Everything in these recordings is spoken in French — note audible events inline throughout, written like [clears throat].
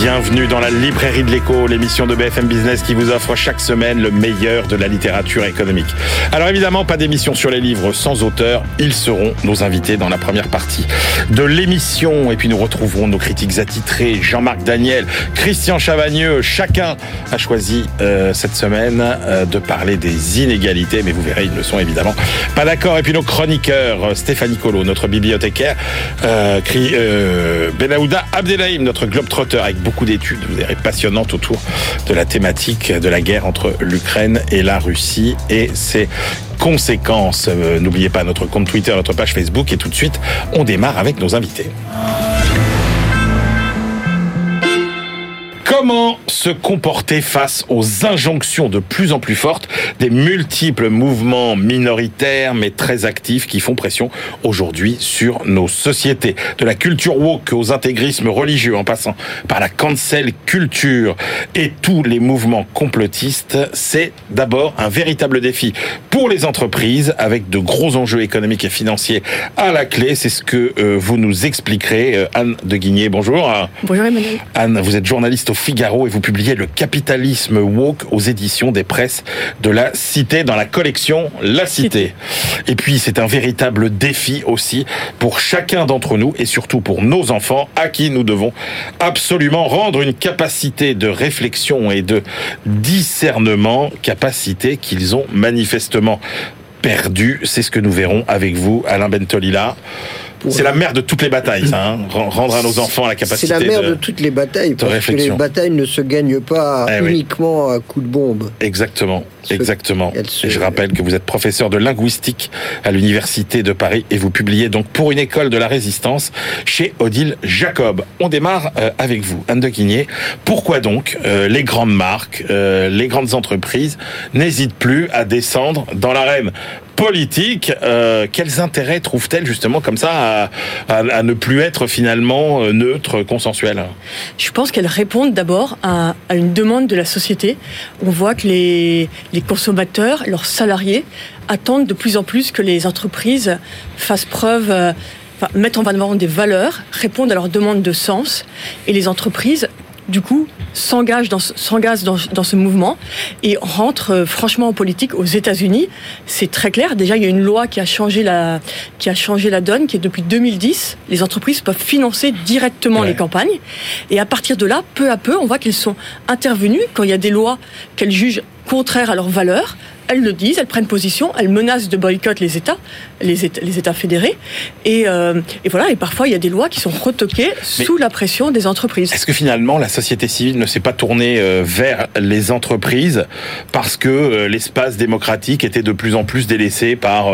Bienvenue dans la librairie de l'écho, l'émission de BFM Business qui vous offre chaque semaine le meilleur de la littérature économique. Alors évidemment, pas d'émission sur les livres sans auteur, ils seront nos invités dans la première partie de l'émission. Et puis nous retrouverons nos critiques attitrés, Jean-Marc Daniel, Christian Chavagneux. Chacun a choisi euh, cette semaine euh, de parler des inégalités, mais vous verrez, ils ne sont évidemment pas d'accord. Et puis nos chroniqueurs, Stéphanie Colo, notre bibliothécaire, euh, euh, Benaouda Abdelhaim, notre globetrotter avec beaucoup d'études, vous verrez, passionnantes autour de la thématique de la guerre entre l'Ukraine et la Russie et ses conséquences. Euh, N'oubliez pas notre compte Twitter, notre page Facebook et tout de suite, on démarre avec nos invités. Comment se comporter face aux injonctions de plus en plus fortes des multiples mouvements minoritaires mais très actifs qui font pression aujourd'hui sur nos sociétés? De la culture woke aux intégrismes religieux en passant par la cancel culture et tous les mouvements complotistes, c'est d'abord un véritable défi pour les entreprises avec de gros enjeux économiques et financiers à la clé. C'est ce que euh, vous nous expliquerez. Euh, Anne de Guigné, bonjour. Bonjour Emmanuel. Anne, vous êtes journaliste au Figaro et vous publiez Le capitalisme woke aux éditions des presses de la Cité dans la collection La Cité. Et puis c'est un véritable défi aussi pour chacun d'entre nous et surtout pour nos enfants à qui nous devons absolument rendre une capacité de réflexion et de discernement, capacité qu'ils ont manifestement perdue. C'est ce que nous verrons avec vous, Alain Bentolila. C'est la mère de toutes les batailles, ça, hein rendre à nos enfants la capacité. C'est la mère de, de, toutes les batailles, parce réflexion. que les batailles ne se gagnent pas Eh oui. uniquement à coups de bombe. Exactement, exactement. se- Et je rappelle que vous êtes professeur de linguistique à l'université de Paris et vous publiez donc pour une école de la résistance chez Odile Jacob. On démarre euh, avec vous, Anne de Guigné. Pourquoi donc euh, les grandes marques, euh, les grandes entreprises n'hésitent plus à descendre dans l'arène? Politique euh, Quels intérêts trouvent-elles justement comme ça à, ne plus être finalement euh, neutre, consensuel Je pense qu'elles répondent d'abord à, une demande de la société. On voit que les, consommateurs, leurs salariés, attendent de plus en plus que les entreprises fassent preuve, euh, mettent en avant des valeurs, répondent à leurs demandes de sens. Et les entreprises, du coup, s'engagent dans, dans, dans ce mouvement et rentrent euh, franchement en politique aux États-Unis. C'est très clair. Déjà, il y a une loi qui a changé la, qui a changé la donne, qui est depuis 2010, les entreprises peuvent financer directement Ouais. les campagnes. Et à partir de là, peu à peu, on voit qu'elles sont intervenues quand il y a des lois qu'elles jugent contraires à leurs valeurs. Elles le disent, elles prennent position, elles menacent de boycott les États, les États, les États fédérés. Et, euh, et voilà, et parfois il y a des lois qui sont retoquées Mais- sous la pression des entreprises. Est-ce que finalement la société civile ne s'est pas tournée euh, vers les entreprises parce que euh, l'espace démocratique était de plus en plus délaissé par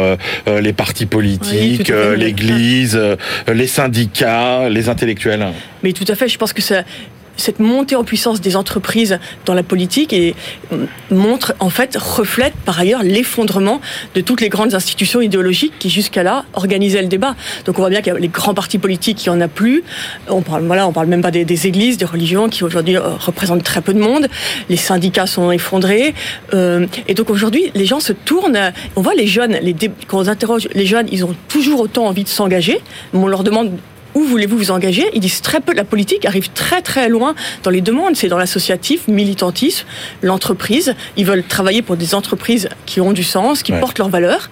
les partis politiques, oui. l'Église, les syndicats, les intellectuels? Mais tout à fait, je pense que ça, cette montée en puissance des entreprises dans la politique et euh, montre, en fait, reflète par ailleurs l'effondrement de toutes les grandes institutions idéologiques qui jusqu'à là organisaient le débat. Donc on voit bien qu'il y a les grands partis politiques, n'y en a plus. On parle, voilà, on parle même pas des, églises, des religions qui aujourd'hui euh, représentent très peu de monde. Les syndicats sont effondrés. Euh, et donc aujourd'hui, les gens se tournent. On voit les jeunes, les dé- quand on interroge les jeunes, ils ont toujours autant envie de s'engager. On leur demande où voulez-vous vous engager? Ils disent très peu. La politique arrive très très loin dans les demandes. C'est dans l'associatif, militantisme, l'entreprise. Ils veulent travailler pour des entreprises qui ont du sens, qui Ouais. portent leurs valeurs,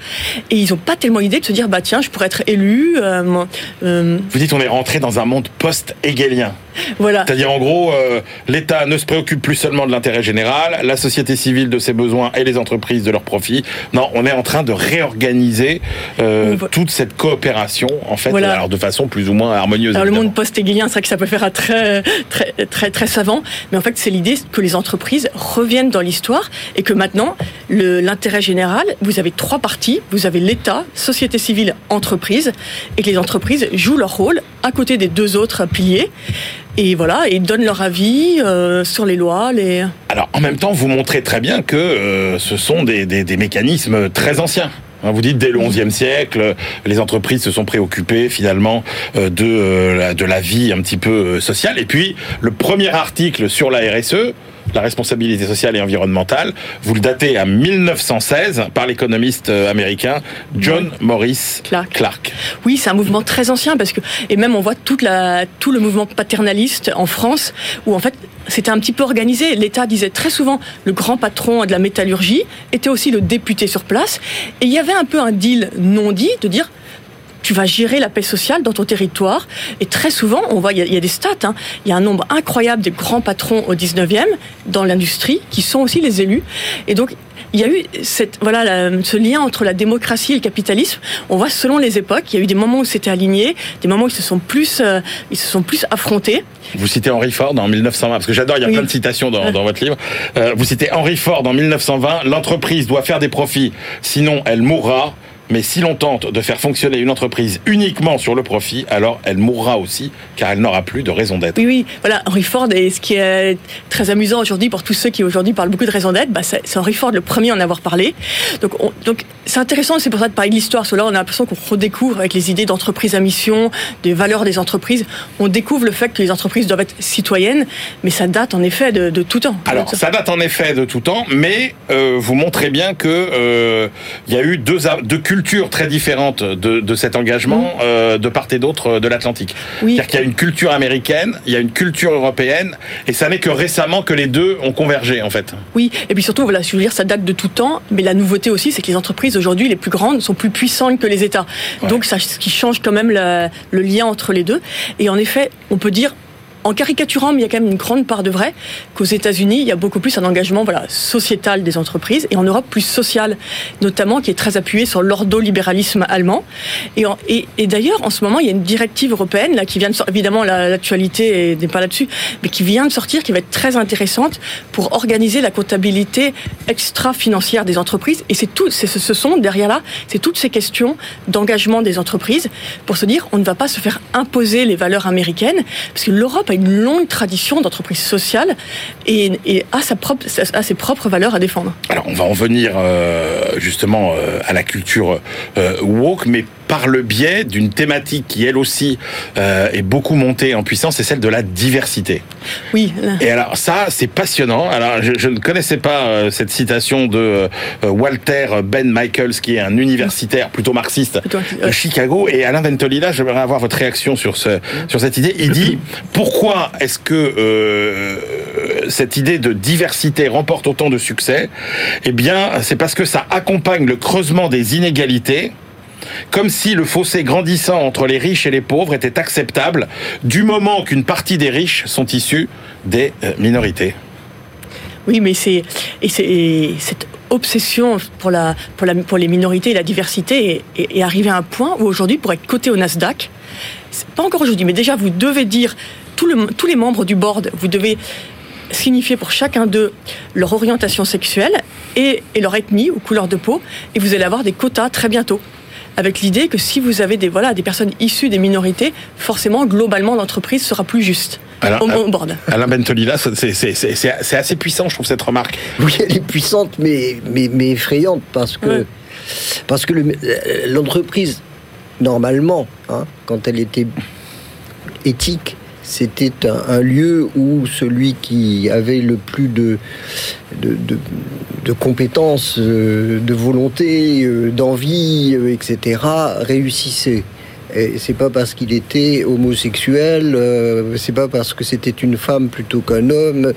et ils n'ont pas tellement idée de se dire bah tiens, je pourrais être élu. euh, euh, Vous dites on est rentré dans un monde post-hegelien. Voilà. C'est-à-dire en gros, euh, l'État ne se préoccupe plus seulement de l'intérêt général, la société civile de ses besoins et les entreprises de leurs profits. Non, on est en train de réorganiser euh, toute cette coopération, en fait, Voilà. alors de façon plus ou moins harmonieuse. Alors le monde post-hegelien, c'est vrai que ça peut faire un très, très, très, très savant, mais en fait c'est l'idée que les entreprises reviennent dans l'histoire et que maintenant l'intérêt général, vous avez trois parties, vous avez l'État, société civile, entreprise, et que les entreprises jouent leur rôle à côté des deux autres piliers. Et voilà, et donnent leur avis euh, sur les lois, les. Alors, en même temps, vous montrez très bien que euh, ce sont des, des- mécanismes très anciens. Hein, Vous dites dès le XIe siècle, les entreprises se sont préoccupées finalement euh, de, la- de la vie un petit peu sociale. Et puis, le premier article sur la RSE, la responsabilité sociale et environnementale, vous le datez à 1916 par l'économiste euh, américain John Morris Clark. Clark. Oui, c'est un mouvement très ancien parce que et même on voit toute la tout le mouvement paternaliste en France où en fait c'était un petit peu organisé. L'État disait très souvent le grand patron de la métallurgie était aussi le député sur place et il y avait un peu un deal non dit de dire tu vas gérer la paix sociale dans ton territoire. Et très souvent, on voit, il y a, il y a des stats, hein. il y a un nombre incroyable de grands patrons au 19e dans l'industrie qui sont aussi les élus. Et donc, il y a eu cette, voilà, la- ce lien entre la démocratie et le capitalisme. On voit selon les époques, il y a eu des moments où c'était aligné, des moments où ils se sont plus, euh, ils se sont plus affrontés. Vous citez Henry Ford en 1920, parce que j'adore, il y a Oui. plein de citations dans, dans votre livre. Euh, vous citez Henry Ford en 1920, l'entreprise doit faire des profits, sinon elle mourra. Mais si l'on tente de faire fonctionner une entreprise uniquement sur le profit, alors elle mourra aussi, car elle n'aura plus de raison d'être. Oui, oui, voilà, Henry Ford, et ce qui est très amusant aujourd'hui pour tous ceux qui aujourd'hui parlent beaucoup de raison d'être, bah, c'est Henry Ford le premier à en avoir parlé. Donc, on- donc c'est intéressant, c'est pour ça de parler de l'histoire, parce que là, on a l'impression qu'on redécouvre avec les idées d'entreprise à mission, des valeurs des entreprises, on découvre le fait que les entreprises doivent être citoyennes, mais ça date en effet de, de tout temps. Alors, ça date en effet de tout temps, mais euh, vous montrez bien que euh, il y a eu deux, deux cultures très différentes de, de cet engagement euh, de part et d'autre de l'Atlantique. Mm. Oui. C'est-à-dire qu'il y a une culture américaine, il y a une culture européenne, et ça n'est que récemment que les deux ont convergé, en fait. Oui, et puis surtout, voilà, je veux dire, ça date de tout temps, mais la nouveauté aussi, c'est que les entreprises aujourd'hui, les plus grandes, sont plus puissantes que les États. Ouais. Donc, ça, ce qui change quand même la- le lien entre les deux. Et en effet, on peut dire, en caricaturant, mais il y a quand même une grande part de vrai, qu'aux États-Unis, il y a beaucoup plus un engagement voilà, sociétal des entreprises, et en Europe, plus social, notamment, qui est très appuyé sur l'ordolibéralisme allemand. Et, et, d'ailleurs, en ce moment, il y a une directive européenne, là, qui vient de sortir, évidemment, la- l'actualité n'est pas là-dessus, mais qui vient de sortir, qui va être très intéressante pour organiser la comptabilité extra-financière des entreprises. Et c'est tout, ce sont derrière là, c'est toutes ces questions d'engagement des entreprises pour se dire, on ne va pas se faire imposer les valeurs américaines, parce que l'Europe une longue tradition d'entreprise sociale et, et a, sa propre, a ses propres valeurs à défendre. Alors, on va en venir euh, justement euh, à la culture euh, woke, mais par le biais d'une thématique qui, elle aussi, euh, est beaucoup montée en puissance, c'est celle de la diversité. Oui, là. Et alors ça, c'est passionnant. Alors je, je ne connaissais pas euh, cette citation de euh, Walter Ben Michaels, qui est un universitaire plutôt marxiste Plutôt, de. Chicago. Et Alain Ventolila, j'aimerais avoir votre réaction sur ce sur cette idée. Il dit pourquoi est-ce que cette idée de diversité remporte autant de succès? Eh bien, c'est parce que ça accompagne le creusement des inégalités comme si le fossé grandissant entre les riches et les pauvres était acceptable du moment qu'une partie des riches sont issus des euh, minorités. Oui, mais c'est et c'est et cette obsession pour la pour la pour les minorités et la diversité est, arrivée à un point où aujourd'hui, pour être coté au Nasdaq, pas encore aujourd'hui, mais déjà vous devez dire tous les membres du board, vous devez signifier pour chacun d'eux leur orientation sexuelle et leur ethnie ou couleur de peau, et vous allez avoir des quotas très bientôt. Avec l'idée que si vous avez des voilà des personnes issues des minorités, forcément globalement l'entreprise sera plus juste Alors, au, board. Alain Bentolila, c'est- c'est c'est- c'est- c'est assez puissant, je trouve, cette remarque. Oui, elle est puissante, mais, mais, mais effrayante, parce que, Ouais. parce que le- l'entreprise, normalement, hein, quand elle était éthique, c'était un, un lieu où celui qui avait le plus de, de, de- de compétences, euh, de volonté, euh, d'envie, euh, etc., réussissait. Et c'est pas parce qu'il était homosexuel, c'est pas parce que c'était une femme plutôt qu'un homme,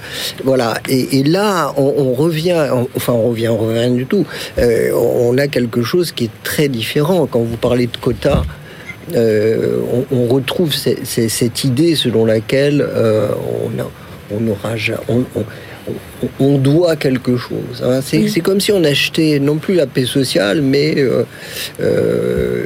voilà. Et, là, on, revient, enfin, on revient, on revient du tout. On a quelque chose qui est très différent. Quand vous parlez de quotas, on, retrouve ce- ce- cette idée selon laquelle on on on- on doit quelque chose. hein. C'est comme si on achetait non plus la paix sociale, mais euh, euh,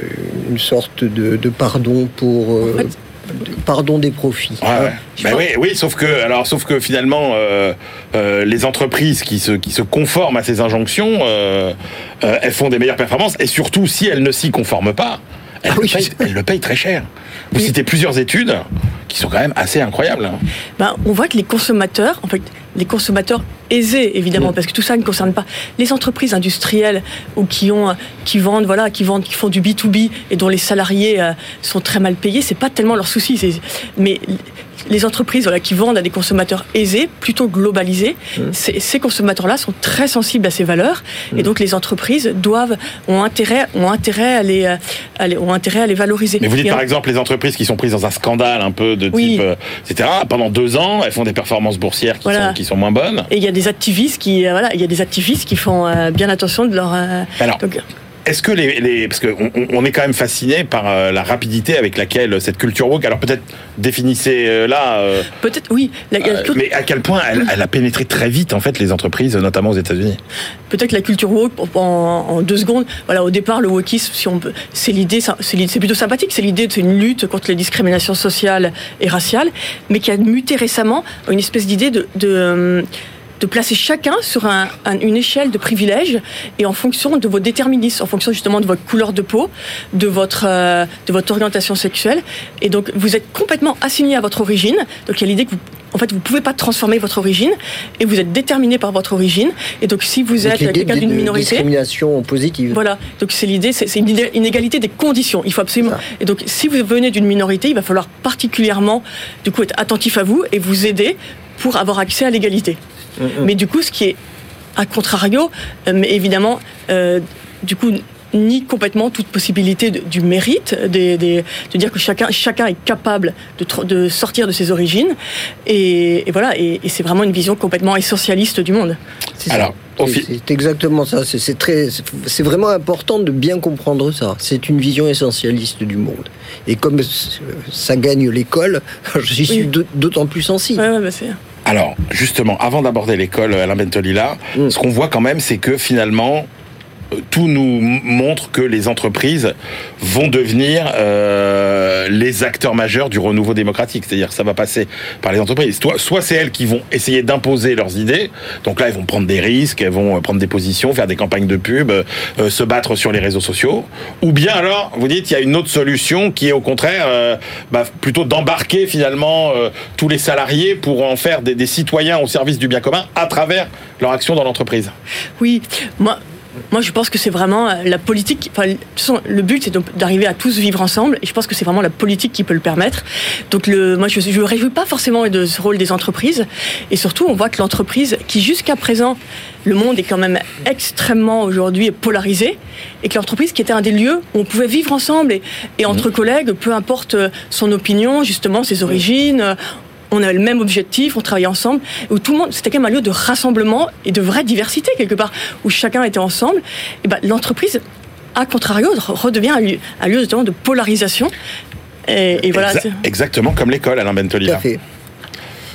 une sorte de, de pardon pour euh, En fait- de- pardon des profits. Ouais, hein. Ben oui, oui, sauf que, alors, sauf que finalement, euh, euh, les entreprises qui se, qui se conforment à ces injonctions, euh, euh, elles font des meilleures performances, et surtout, si elles ne s'y conforment pas, elles, Ah le, oui. payent, elles le payent très cher. Vous Oui. citez plusieurs études qui sont quand même assez incroyables. hein. ben, on voit que les consommateurs, en fait, les consommateurs aisés, évidemment, Mm. parce que tout ça ne concerne pas les entreprises industrielles ou qui ont, qui vendent, voilà, qui vendent, qui font du B 2 B et dont les salariés euh, sont très mal payés. C'est pas tellement leur souci. Mais les entreprises voilà, qui vendent à des consommateurs aisés, plutôt globalisés, Mmh. ces, ces consommateurs-là sont très sensibles à ces valeurs et donc les entreprises doivent ont intérêt ont intérêt à les, à les- ont intérêt à les valoriser. Mais vous dites Et par en- exemple les entreprises qui sont prises dans un scandale un peu de Oui. type, euh, etc. Pendant deux ans, elles font des performances boursières qui, Voilà. sont, qui sont moins bonnes. et il y a des activistes qui euh, voilà, il y a des activistes qui font euh, bien attention de leur Alors, donc, Est-ce que les, les parce qu'on on- est quand même fasciné par euh, la rapidité avec laquelle cette culture woke, alors peut-être définissez euh, là, euh, peut-être oui, la- euh, mais à quel point elle, elle a pénétré très vite en fait les entreprises, notamment aux États-Unis? peut-être la culture woke en, en deux secondes. Voilà, au départ, le wokisme, si on peut, c'est l'idée, c'est plutôt sympathique. C'est l'idée, c'est une lutte contre les discriminations sociales et raciales, mais qui a muté récemment en une espèce d'idée de, de euh, de placer chacun sur un- un- une échelle de privilèges et en fonction de vos déterminismes, en fonction justement de votre couleur de peau, de votre euh, de votre orientation sexuelle, et donc vous êtes complètement assigné à votre origine. Donc il y a l'idée que vous en fait, vous pouvez pas transformer votre origine et vous êtes déterminé par votre origine. Et donc, si vous êtes quelqu'un d'une minorité, discrimination positive. voilà. Donc c'est l'idée, c'est c'est une inégalité des conditions. Il faut absolument. Ça. Et donc si vous venez d'une minorité, il va falloir particulièrement, du coup, être attentif à vous et vous aider pour avoir accès à l'égalité. Mais du coup, ce qui est à contrario, euh, mais évidemment, euh, du coup nie complètement toute possibilité de- du mérite, des, des- de dire que chacun, chacun est capable de, sortir de ses origines. Et, et voilà, et, et c'est vraiment une vision complètement essentialiste du monde. C'est ça. Alors, au C'est- exactement ça. C'est- très, c'est- vraiment important de bien comprendre ça. C'est une vision essentialiste du monde. Et comme ça gagne l'école, [laughs] j'y suis Oui. d'autant plus sensible. Ouais, ouais, bah, c'est- Alors, justement, avant d'aborder l'école Alain Bentolila, Mm. ce qu'on voit quand même, c'est que finalement, euh, tout nous montre que les entreprises vont devenir euh, les acteurs majeurs du renouveau démocratique. C'est-à-dire que ça va passer par les entreprises. Soit, c'est elles qui vont essayer d'imposer leurs idées. Donc là, elles vont prendre des risques, elles vont prendre des positions, faire des campagnes de pub, euh, se battre sur les réseaux sociaux. Ou bien alors, vous dites, il y a une autre solution qui est au contraire euh, bah, plutôt d'embarquer finalement tous les salariés pour en faire des, des citoyens au service du bien commun à travers leur action dans l'entreprise. Oui, moi, moi je pense que c'est vraiment euh, la politique. Enfin, le but c'est d'arriver à tous vivre ensemble, et je pense que c'est vraiment la politique qui peut le permettre. Donc, le, moi, je ne me réjouis pas forcément de ce rôle des entreprises, et surtout, on voit que l'entreprise, qui jusqu'à présent, le monde est quand même extrêmement aujourd'hui polarisé, et que l'entreprise qui était un des lieux où on pouvait vivre ensemble et, et entre collègues, peu importe euh, son opinion, justement, ses origines. Euh, on avait le même objectif, on travaillait ensemble, où tout le monde, c'était quand même un lieu de rassemblement et de vraie diversité quelque part, où chacun était ensemble. Et ben, l'entreprise, à contrario, re- redevient un lieu, un lieu justement de polarisation. Et, et voilà. Exa- c'est- exactement comme l'école, Alain Tout à Bentolila. fait.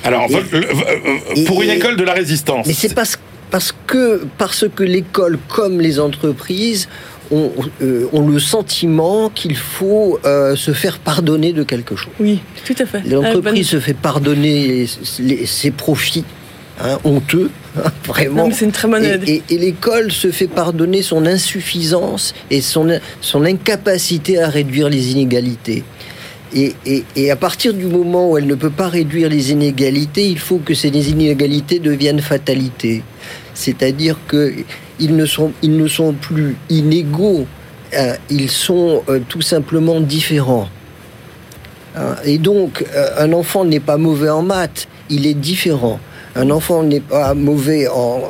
Alors, Et- le- euh, et- pour une école de la résistance. Mais c'est parce, parce que, parce que l'école, comme les entreprises, ont, euh, ont le sentiment qu'il faut euh, se faire pardonner de quelque chose. Oui, tout à fait. Ah, L'entreprise se fait pardonner les- les- ses profits hein, honteux, hein, [laughs] vraiment. Non, une très bonne Et, et- et l'école se fait pardonner son insuffisance et son, son incapacité à réduire les inégalités. Et, et- et à partir du moment où elle ne peut pas réduire les inégalités, il faut que ces inégalités deviennent fatalités. C'est-à-dire que ils ne sont, ils ne sont plus inégaux, hein, ils sont euh, tout simplement différents. Hein, Et donc, euh, un enfant n'est pas mauvais en maths, il est différent. Un enfant n'est pas mauvais en...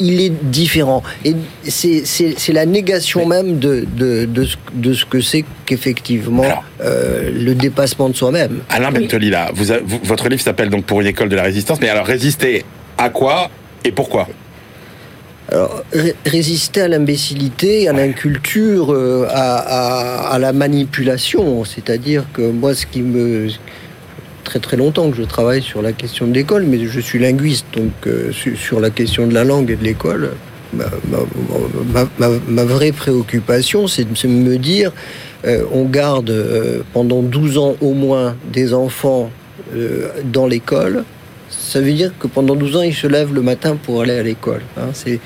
Il est différent. Et c'est- c'est c'est la négation même de, de, de, ce, de ce que c'est qu'effectivement Alors. euh, le dépassement de soi-même. Alain Oui. Bentolila, vous a- vous- votre livre s'appelle donc Pour une école de la résistance, mais alors résister à quoi et pourquoi? Alors, ré- résister à l'imbécilité, à l'inculture, euh, à, à- à la manipulation. C'est-à-dire que moi, ce qui me. Très très longtemps que je travaille sur la question de l'école, mais je suis linguiste, donc euh, su- sur la question de la langue et de l'école, ma, ma- ma- ma- ma vraie préoccupation, c'est de me dire euh, on garde pendant 12 ans au moins des enfants dans l'école, ça veut dire que pendant 12 ans, ils se lèvent le matin pour aller à l'école. hein. [laughs] C'est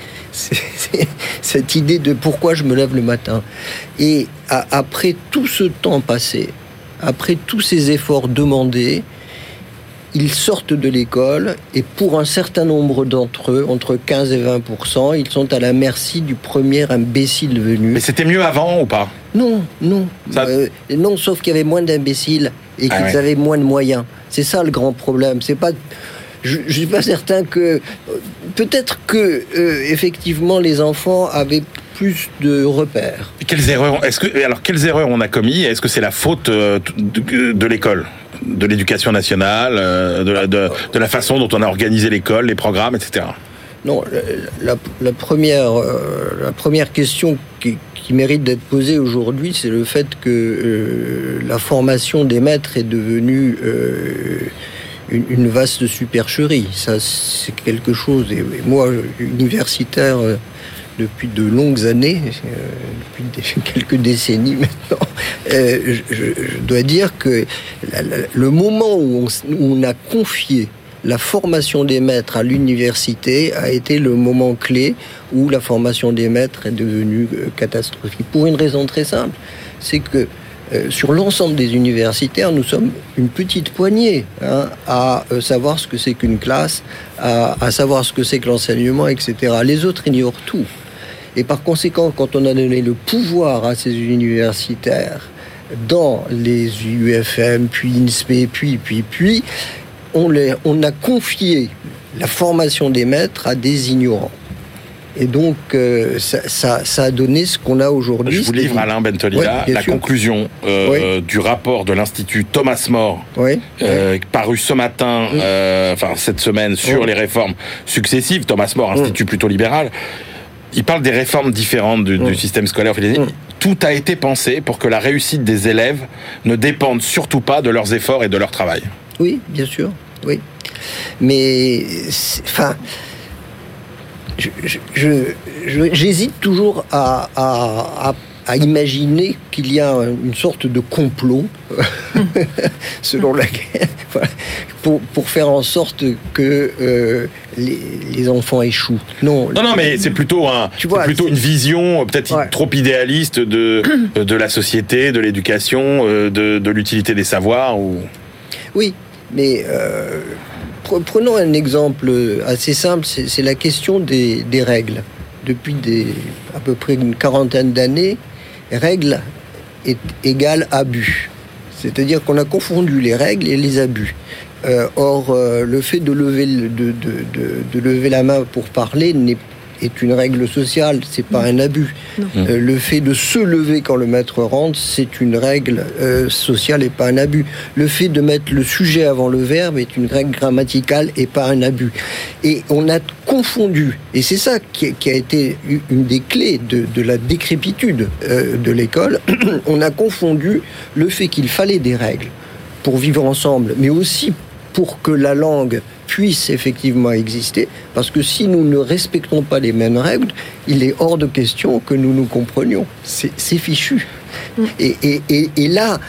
cette idée de pourquoi je me lève le matin. Et a- après tout ce temps passé, après tous ces efforts demandés, ils sortent de l'école et pour un certain nombre d'entre eux, entre 15 et 20% ils sont à la merci du premier imbécile venu. Mais c'était mieux avant ou pas? Non, non. Ça- Euh, non, sauf qu'il y avait moins d'imbéciles et Ah qu'ils ouais. avaient moins de moyens. C'est ça le grand problème. C'est pas je ne suis pas certain que peut-être que euh, effectivement les enfants avaient plus de repères. Quelles erreurs Est-ce que alors quelles erreurs on a commis Est-ce que c'est la faute euh, de, de l'école, de l'éducation nationale, euh, de la, de, de la façon dont on a organisé l'école, les programmes, etc. Non, la, la première, la première question qui, mérite d'être posée aujourd'hui, c'est le fait que euh, la formation des maîtres est devenue euh, une, vaste supercherie. Ça, c'est quelque chose. Et, moi, universitaire euh, depuis de longues années, depuis [laughs] quelques décennies maintenant, je, dois dire que le moment où on a confié la formation des maîtres à l'université a été le moment clé où la formation des maîtres est devenue euh, catastrophique. Pour une raison très simple, c'est que euh, sur l'ensemble des universitaires, nous sommes une petite poignée hein, à euh, savoir ce que c'est qu'une classe, à, à, savoir ce que c'est que l'enseignement, etc. Les autres ignorent tout. Et par conséquent, quand on a donné le pouvoir à ces universitaires dans les UFM, puis INSPE, puis, puis, puis, on, les, on, a confié la formation des maîtres à des ignorants. Et donc, euh, ça, ça, ça, a donné ce qu'on a aujourd'hui. Je vous livre, Alain Bentolila, ouais, la sûr. conclusion euh, oui. du rapport de l'Institut Thomas More, oui. euh, paru ce matin, mmh. enfin cette semaine, sur les réformes successives. Thomas More, Institut mmh. plutôt libéral. Il parle des réformes différentes du, du système scolaire. Tout a été pensé pour que la réussite des élèves ne dépende surtout pas de leurs efforts et de leur travail. Oui, bien sûr, oui. Mais, enfin, j'hésite je, toujours à, à, à, à imaginer qu'il y a une sorte de complot [laughs] [laughs] selon laquelle, [laughs] voilà, pour, pour, faire en sorte que euh, les, les, enfants échouent. Non, non, non mais c'est plutôt, un, tu vois, plutôt une vision peut-être ouais. trop idéaliste de, [clears throat] de la société, de l'éducation, euh, de, de l'utilité des savoirs. Ou... Oui, mais euh, prenons un exemple assez simple, c'est la question des, règles. Depuis à peu près une quarantaine d'années, règles est égale abus. C'est-à-dire qu'on a confondu les règles et les abus. Euh, or, euh, le fait de lever, de, lever la main pour parler n'est est une règle sociale, c'est pas un abus. Euh, le fait de se lever quand le maître rentre, c'est une règle euh, sociale et pas un abus. Le fait de mettre le sujet avant le verbe est une règle grammaticale et pas un abus. Et on a confondu, et c'est ça qui, qui, a été une des clés de, de la décrépitude euh, de l'école, [clears throat] on a confondu le fait qu'il fallait des règles pour vivre ensemble, mais aussi pour que la langue puisse effectivement exister, parce que si nous ne respectons pas les mêmes règles, il est hors de question que nous nous comprenions. C'est fichu. Mm. Et, et, et, et, là,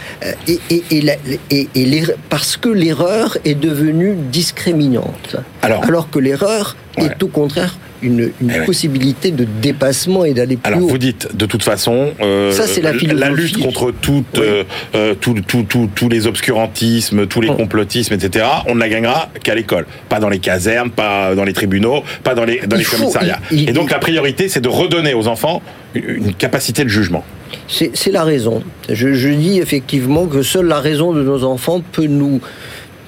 et, et parce que l'erreur est devenue discriminante, alors, alors que l'erreur ouais. est au contraire une, une Eh possibilité de dépassement et d'aller plus Alors haut. vous dites, de toute façon, euh, Ça, c'est la philosophie. lutte contre toutes, Oui. euh, euh, tout- tout- tout- tous les obscurantismes, tous les Oh. complotismes, etc., on ne la gagnera qu'à l'école. Pas dans les casernes, pas dans les tribunaux, pas dans les, dans Il les faut- commissariats. il- il- Et donc la priorité, c'est de redonner aux enfants une, capacité de jugement. C'est c'est la raison. Je, je dis effectivement que seule la raison de nos enfants peut nous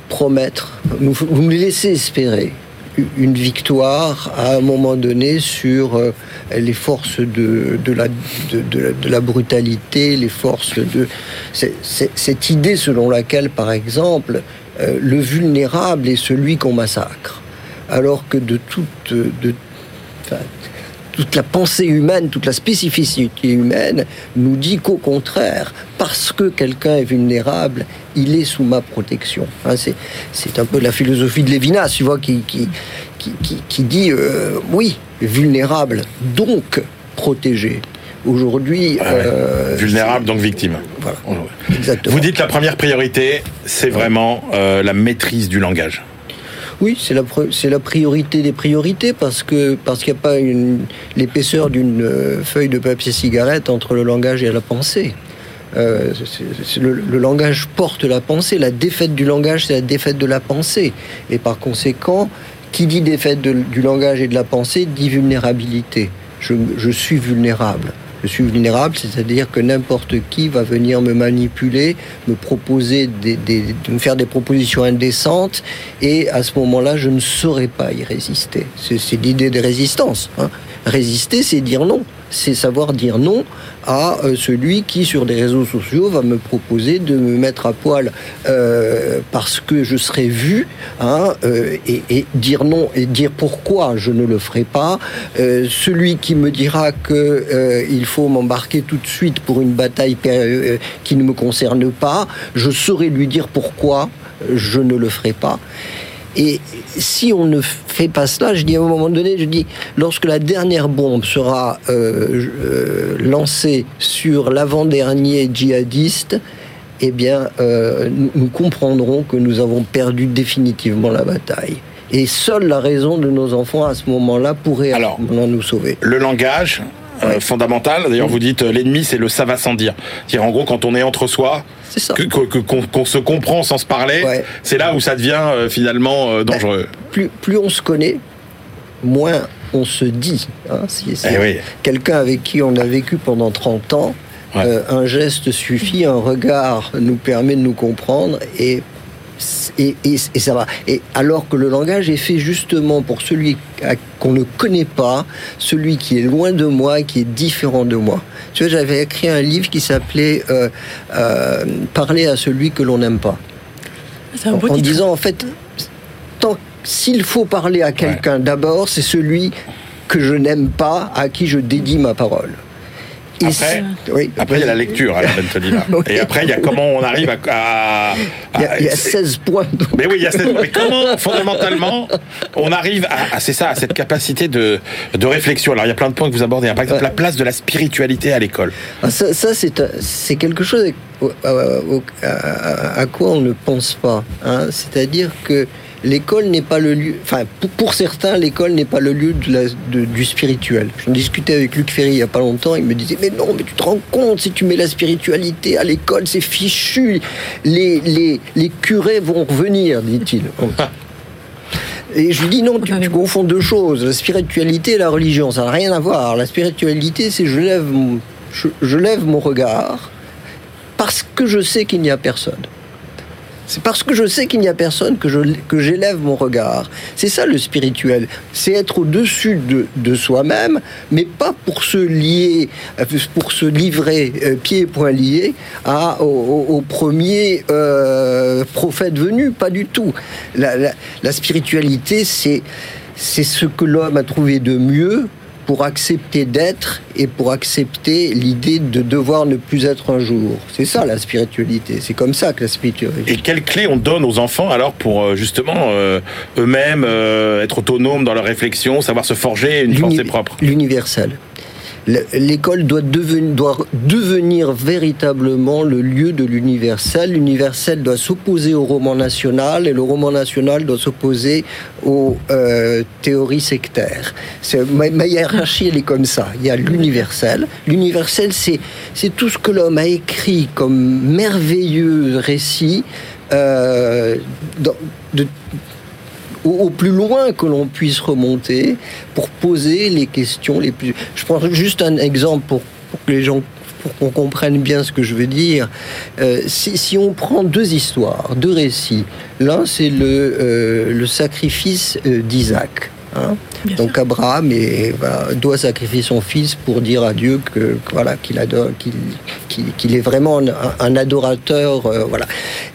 promettre, nous, nous laisser espérer une victoire à un moment donné sur euh, les forces de, la, brutalité, les forces de... cette idée selon laquelle, par exemple, euh, le vulnérable est celui qu'on massacre. Alors que de toute... Enfin, toute la pensée humaine, toute la spécificité humaine nous dit qu'au contraire, parce que quelqu'un est vulnérable, il est sous ma protection. Hein, c'est, un peu la philosophie de Lévinas, tu vois, qui, qui, qui, qui- qui dit euh, oui, vulnérable, donc protégé. Aujourd'hui, Ah ouais. euh, Vulnérable, donc victime. Voilà, exactement. Vous dites la première priorité, c'est vraiment euh, la maîtrise du langage. Oui, c'est la, la priorité des priorités parce que parce qu'il n'y a pas l'épaisseur d'une euh, feuille de papier cigarette entre le langage et la pensée. Euh, le, langage porte la pensée. La défaite du langage, c'est la défaite de la pensée. Et par conséquent, qui dit défaite du langage et de la pensée dit vulnérabilité. Je suis vulnérable. Je suis vulnérable, c'est-à-dire que n'importe qui va venir me manipuler, me proposer des, des, de me faire des propositions indécentes, et à ce moment-là, je ne saurais pas y résister. C'est l'idée de résistance. Hein. Résister, c'est dire non c'est savoir dire non à euh, celui qui, sur des réseaux sociaux, va me proposer de me mettre à poil euh, parce que je serai vu, hein, euh, et, dire non et dire pourquoi je ne le ferai pas. celui qui me dira que il faut m'embarquer tout de suite pour une bataille qui ne me concerne pas, je saurai lui dire pourquoi je ne le ferai pas. Et si on ne fait pas cela, je dis à un moment donné, je dis, lorsque la dernière bombe sera euh, euh, lancée sur l'avant-dernier djihadiste, eh bien, euh, nous, comprendrons que nous avons perdu définitivement la bataille. Et seule la raison de nos enfants à ce moment-là pourrait Alors, nous sauver. Le langage, fondamental. D'ailleurs, vous dites l'ennemi, c'est le ça va sans dire. C'est-à-dire, en gros, quand on est entre soi, qu'on se comprend sans se parler, c'est là où ça devient euh, finalement euh, ben, dangereux. plus, plus on se connaît, moins on se dit. Hein, si c'est eh quelqu'un avec qui on a vécu pendant 30 ans, euh, un geste suffit, un regard nous permet de nous comprendre et et, ça va. Et alors que le langage est fait justement pour celui qu'on ne connaît pas, celui qui est loin de moi, qui est différent de moi. Tu vois, j'avais écrit un livre qui s'appelait euh, euh, Parler à celui que l'on n'aime pas. En, en disant en fait, tant s'il faut parler à quelqu'un d'abord, c'est celui que je n'aime pas, à qui je dédie ma parole. Après, oui, après il y a la lecture, Alain. [laughs] Et après, il y a comment on arrive à. il, y a, 16 points. Mais oui, il y a 16 points. Mais comment, fondamentalement, on arrive à, c'est ça, à cette capacité de, de réflexion Alors, il y a plein de points que vous abordez. Par exemple, la place de la spiritualité à l'école. Ah, ça, ça c'est quelque chose à, quoi on ne pense pas. Hein. C'est-à-dire que l'école n'est pas le lieu, enfin pour, certains, l'école n'est pas le lieu du spirituel. J'en discutais avec Luc Ferry il n'y a pas longtemps, il me disait mais non, mais tu te rends compte, si tu mets la spiritualité à l'école, c'est fichu, les, les, les curés vont revenir, dit-il. [laughs] Et je lui dis non, tu, confonds deux choses, la spiritualité et la religion, ça n'a rien à voir. La spiritualité, c'est je lève je lève mon regard parce que je sais qu'il n'y a personne. C'est parce que je sais qu'il n'y a personne que, je, que j'élève mon regard. C'est ça le spirituel. C'est être au-dessus de, de soi-même, mais pas pour se lier, euh, pour se livrer euh, pieds et poings liés à, au, premier euh, prophète venu. Pas du tout. La, la, spiritualité, c'est, c'est ce que l'homme a trouvé de mieux pour accepter d'être et pour accepter l'idée de devoir ne plus être un jour. C'est ça la spiritualité, c'est comme ça que la spiritualité. Et quelles clés on donne aux enfants alors pour euh, justement euh, eux-mêmes euh, être autonomes dans leur réflexion, savoir se forger une pensée propre? L'universel l'école doit, devenir, véritablement le lieu de l'universel. L'universel doit s'opposer au roman national et le roman national doit s'opposer aux euh, théories sectaires. Ma, hiérarchie, elle est comme ça. Il y a l'universel. L'universel, c'est, tout ce que l'homme a écrit comme merveilleux récit euh, au, plus loin que l'on puisse remonter pour poser les questions les plus. Je prends juste un exemple pour, que les gens pour qu'on comprenne bien ce que je veux dire, euh, si, on prend deux histoires, deux récits, l'un c'est le, euh, sacrifice euh, d'Isaac. Hein. Donc Abraham doit sacrifier son fils pour dire à Dieu que, voilà qu'il adore, qu'il est vraiment un, adorateur, voilà.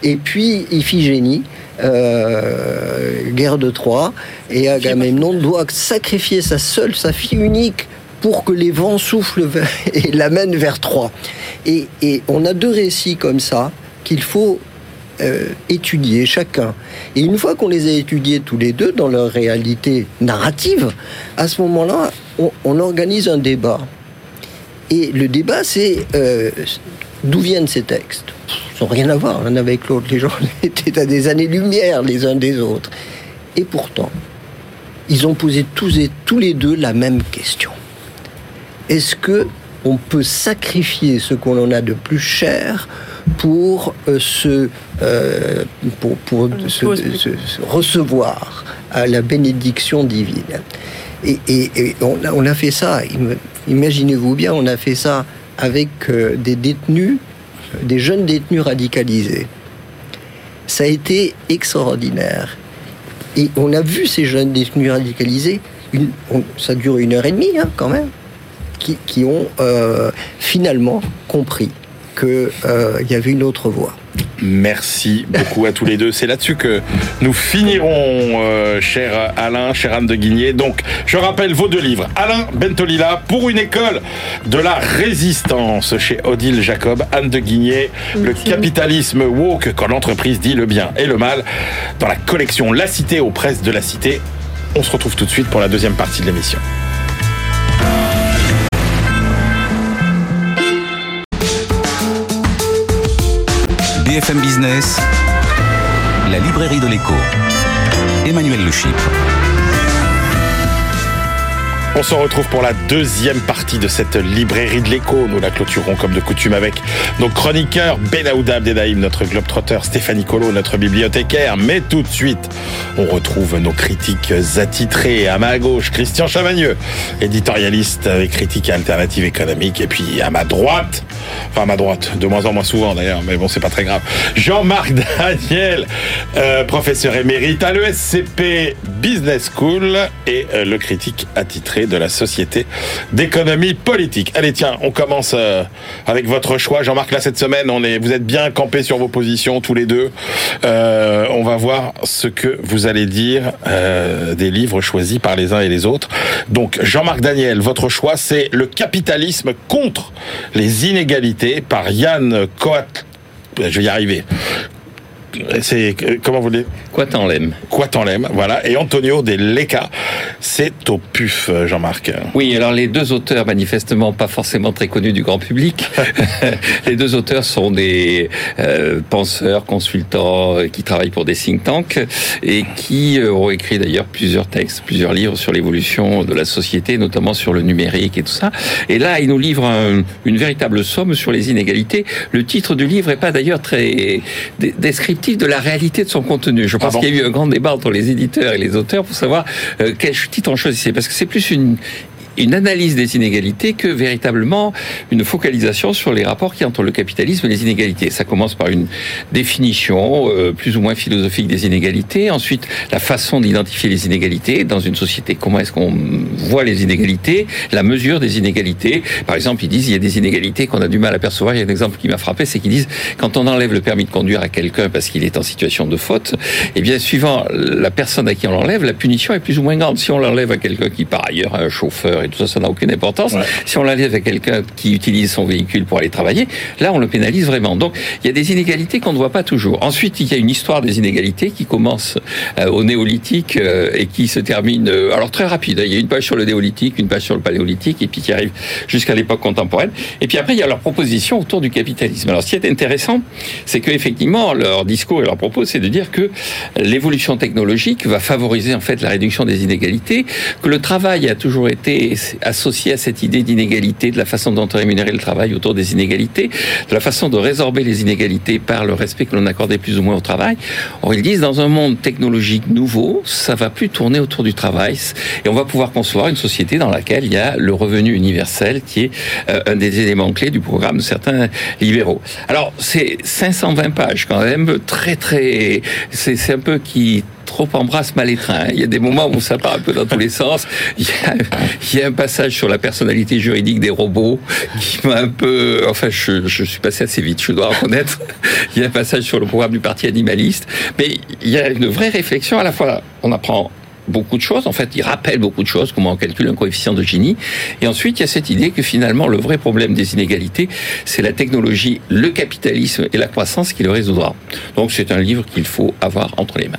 Et puis Iphigénie, euh, guerre de Troie, et Agamemnon doit sacrifier sa seule, sa fille unique, pour que les vents soufflent [laughs] et l'amènent vers Troie. Et, on a deux récits comme ça qu'il faut euh, étudier chacun. Et une fois qu'on les a étudiés tous les deux dans leur réalité narrative, à ce moment-là, on, organise un débat. Et le débat, c'est euh, d'où viennent ces textes? N'ont rien à voir l'un avec l'autre. Les gens [laughs] étaient à des années-lumière les uns des autres. Et pourtant, ils ont posé tous et tous les deux la même question. Est-ce que on peut sacrifier ce qu'on en a de plus cher pour euh, se, euh, pour, pour se, recevoir à la bénédiction divine Et, on, a, fait ça, imaginez-vous bien, on a fait ça avec euh, des détenus, des jeunes détenus radicalisés. Ça a été extraordinaire. Et on a vu ces jeunes détenus radicalisés, ça dure une heure et demie hein, quand même, qui, ont euh, finalement compris qu'il euh, y avait une autre voie. Merci beaucoup à tous les deux. C'est là-dessus que nous finirons, euh, cher Alain, cher Anne de Guigné. Donc, je rappelle vos deux livres. Alain Bentolila, pour une école de la résistance chez Odile Jacob. Anne de Guigné, le capitalisme woke quand l'entreprise dit le bien et le mal. Dans la collection La Cité aux presses de la Cité. On se retrouve tout de suite pour la deuxième partie de l'émission. BFM Business, la librairie de l'écho. Emmanuel Le on se retrouve pour la deuxième partie de cette librairie de l'écho. Nous la clôturons comme de coutume avec nos chroniqueurs Ben Aouda Abdedaïm, notre globetrotter, Stéphanie Colo, notre bibliothécaire. Mais tout de suite, on retrouve nos critiques attitrés. À ma gauche, Christian Chavagneux, éditorialiste avec critique alternative économique. Et puis à ma droite, enfin à ma droite, de moins en moins souvent d'ailleurs, mais bon, c'est pas très grave. Jean-Marc [laughs] Daniel, euh, professeur émérite à l'ESCP Business School et euh, le critique attitré de la Société d'économie politique. Allez, tiens, on commence euh, avec votre choix. Jean-Marc, là, cette semaine, on est, vous êtes bien campés sur vos positions, tous les deux. On va voir ce que vous allez dire des livres choisis par les uns et les autres. Donc, Jean-Marc Daniel, votre choix, c'est Le capitalisme contre les inégalités par Yann Coat. Je vais y arriver. C'est comment vous dites? Quoi t'en l'aime Quoi t'en l'aime, voilà. Et Antonio de Leca, c'est au PUF, Jean-Marc. Oui, alors les deux auteurs, manifestement pas forcément très connus du grand public. [laughs] les deux auteurs sont des euh, penseurs, consultants euh, qui travaillent pour des think tanks et qui euh, ont écrit d'ailleurs plusieurs textes, plusieurs livres sur l'évolution de la société, notamment sur le numérique et tout ça. Et là, ils nous livrent une véritable somme sur les inégalités. Le titre du livre est pas d'ailleurs très descriptif de la réalité de son contenu. Je pense ah qu'il y a eu un grand débat entre les éditeurs et les auteurs pour savoir euh, quel titre on choisissait. Parce que c'est plus une, une analyse des inégalités que véritablement une focalisation sur les rapports qui entre le capitalisme et les inégalités. Ça commence par une définition euh, plus ou moins philosophique des inégalités, ensuite la façon d'identifier les inégalités dans une société. Comment est-ce qu'on voit les inégalités, la mesure des inégalités? Par exemple, ils disent il y a des inégalités qu'on a du mal à percevoir. Il y a un exemple qui m'a frappé, c'est qu'ils disent quand on enlève le permis de conduire à quelqu'un parce qu'il est en situation de faute, eh bien suivant la personne à qui on l'enlève, la punition est plus ou moins grande. Si on l'enlève à quelqu'un qui par ailleurs a un chauffeur tout ça, ça n'a aucune importance. Si on l'enlève à quelqu'un qui utilise son véhicule pour aller travailler, là, on le pénalise vraiment. Donc, il y a des inégalités qu'on ne voit pas toujours. Ensuite, il y a une histoire des inégalités qui commence euh, au néolithique euh, et qui se termine, euh, alors très rapide. Il y a une page sur le néolithique, une page sur le paléolithique, et puis qui arrive jusqu'à l'époque contemporaine. Et puis après, il y a leur proposition autour du capitalisme. Alors, ce qui est intéressant, c'est qu'effectivement, leur discours et leur propos, c'est de dire que l'évolution technologique va favoriser en fait la réduction des inégalités, que le travail a toujours été associé à cette idée d'inégalité, de la façon dont on rémunérait le travail autour des inégalités, de la façon de résorber les inégalités par le respect que l'on accordait plus ou moins au travail. Or, ils disent, dans un monde technologique nouveau, ça va plus tourner autour du travail et on va pouvoir concevoir une société dans laquelle il y a le revenu universel qui est euh, un des éléments clés du programme de certains libéraux. Alors, c'est 520 pages quand même, très très, c'est un peu qui trop embrasse mal étreint. Il y a des moments où ça part un peu dans tous les sens. Il y a, un passage sur la personnalité juridique des robots qui m'a un peu... Enfin, je, je, suis passé assez vite, je dois reconnaître. Il y a un passage sur le programme du parti animaliste. Mais il y a une vraie réflexion à la fois. On apprend beaucoup de choses. En fait, il rappelle beaucoup de choses, comment on calcule un coefficient de Gini. Et ensuite, il y a cette idée que finalement, le vrai problème des inégalités, c'est la technologie, le capitalisme et la croissance qui le résoudra. Donc, c'est un livre qu'il faut avoir entre les mains.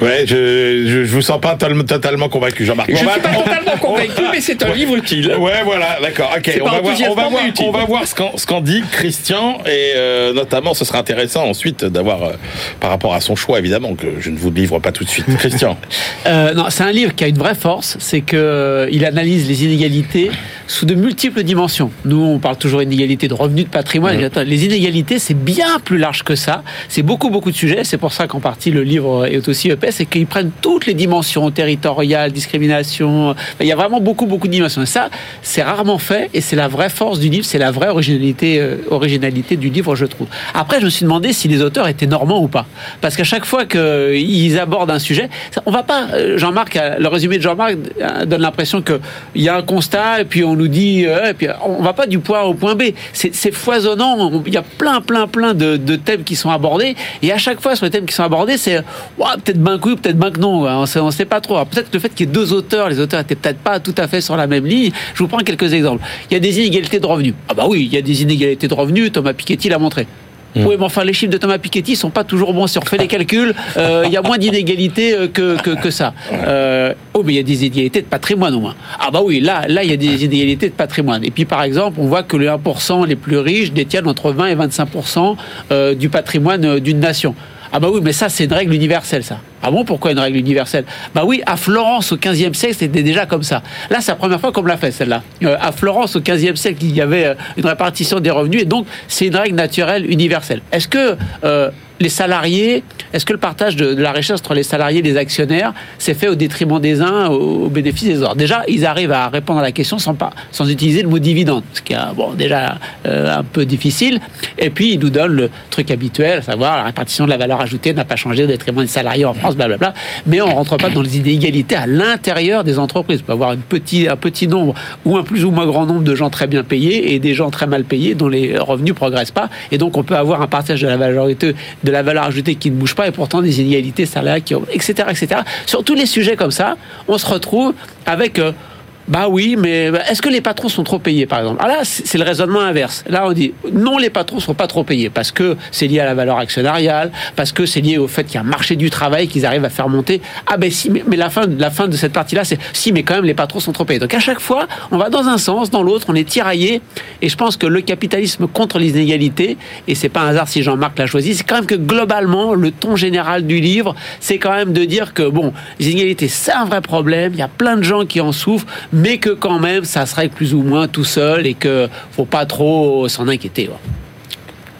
ouais, je, je, vous sens pas totalement convaincu, Jean-Marc. Je suis pas totalement convaincu, mais c'est un livre utile. Ouais, voilà, d'accord. Ok, on va, voir, on va voir, on va voir ce qu'en dit Christian et euh, notamment, ce sera intéressant ensuite d'avoir, euh, par rapport à son choix, évidemment, que je ne vous livre pas tout de suite. Christian. [laughs] Euh, non, c'est un livre qui a une vraie force, c'est que il analyse les inégalités sous de multiples dimensions. Nous, on parle toujours d'inégalité de revenus, de patrimoine. Les inégalités, c'est bien plus large que ça. C'est beaucoup, beaucoup de sujets. C'est pour ça qu'en partie, le livre est aussi l'IEP, c'est qu'ils prennent toutes les dimensions territoriales, discrimination. Il y a vraiment beaucoup, beaucoup de dimensions. Et ça, c'est rarement fait et c'est la vraie force du livre, c'est la vraie originalité, euh, originalité du livre, je trouve. Après, je me suis demandé si les auteurs étaient normands ou pas. Parce qu'à chaque fois qu'ils abordent un sujet, on va pas, euh, Jean-Marc, euh, le résumé de Jean-Marc donne l'impression qu'il y a un constat et puis on nous dit, euh, et puis on va pas du point A au point B. C'est foisonnant. Il y a plein, plein, plein de, thèmes qui sont abordés. Et à chaque fois, sur les thèmes qui sont abordés, c'est ouah, peut-être ben que oui, peut-être ben que non. On sait, on sait pas trop. Alors, Peut-être que le fait qu'il y ait deux auteurs, les auteurs étaient peut-être pas tout à fait sur la même ligne. Je vous prends quelques exemples. Il y a des inégalités de revenus. Ah bah oui, il y a des inégalités de revenus. Thomas Piketty l'a montré. Oui, mais enfin, les chiffres de Thomas Piketty sont pas toujours bons. Si on refait les calculs, euh, il y a moins d'inégalités euh, que, que, que ça. Euh, oh, mais il y a des inégalités de patrimoine au moins. Ah bah oui, là, là, il y a des inégalités de patrimoine. Et puis, par exemple, on voit que les 1% les plus riches détiennent entre 20 et 25% euh, du patrimoine d'une nation. Ah bah oui, mais ça, c'est une règle universelle, ça. Ah bon, pourquoi une règle universelle? Bah oui, à Florence, au 15e siècle, c'était déjà comme ça. Là, c'est la première fois qu'on me l'a fait, celle-là. Euh, à Florence, au 15e siècle, il y avait euh, une répartition des revenus, et donc, c'est une règle naturelle universelle. Est-ce que euh, les salariés, est-ce que le partage de, la richesse entre les salariés et les actionnaires s'est fait au détriment des uns, au, bénéfice des autres? Déjà, ils arrivent à répondre à la question sans, pas, sans utiliser le mot dividende, ce qui est bon, déjà euh, un peu difficile. Et puis, ils nous donnent le truc habituel, à savoir la répartition de la valeur ajoutée n'a pas changé au détriment des salariés en France, blablabla. Mais on rentre pas dans les inégalités à l'intérieur des entreprises. On peut avoir une petit, un petit nombre ou un plus ou moins grand nombre de gens très bien payés et des gens très mal payés dont les revenus progressent pas. Et donc, on peut avoir un partage de la valeur ajoutée, de la valeur ajoutée qui ne bouge pas et pourtant des inégalités salariales qui etc., etc. Sur tous les sujets comme ça, on se retrouve avec euh, bah oui, mais est-ce que les patrons sont trop payés, par exemple? Ah là, c'est le raisonnement inverse. Là, on dit non, les patrons sont pas trop payés parce que c'est lié à la valeur actionnariale, parce que c'est lié au fait qu'il y a un marché du travail qu'ils arrivent à faire monter. Ah ben si, mais, mais la fin, la fin de cette partie-là, c'est si, mais quand même, les patrons sont trop payés. Donc à chaque fois, on va dans un sens, dans l'autre, on est tiraillé. Et je pense que le capitalisme contre les inégalités, et c'est pas un hasard si Jean-Marc l'a choisi, c'est quand même que globalement, le ton général du livre, c'est quand même de dire que bon, les inégalités, c'est un vrai problème. Il y a plein de gens qui en souffrent mais que quand même ça se règle plus ou moins tout seul et que faut pas trop s'en inquiéter.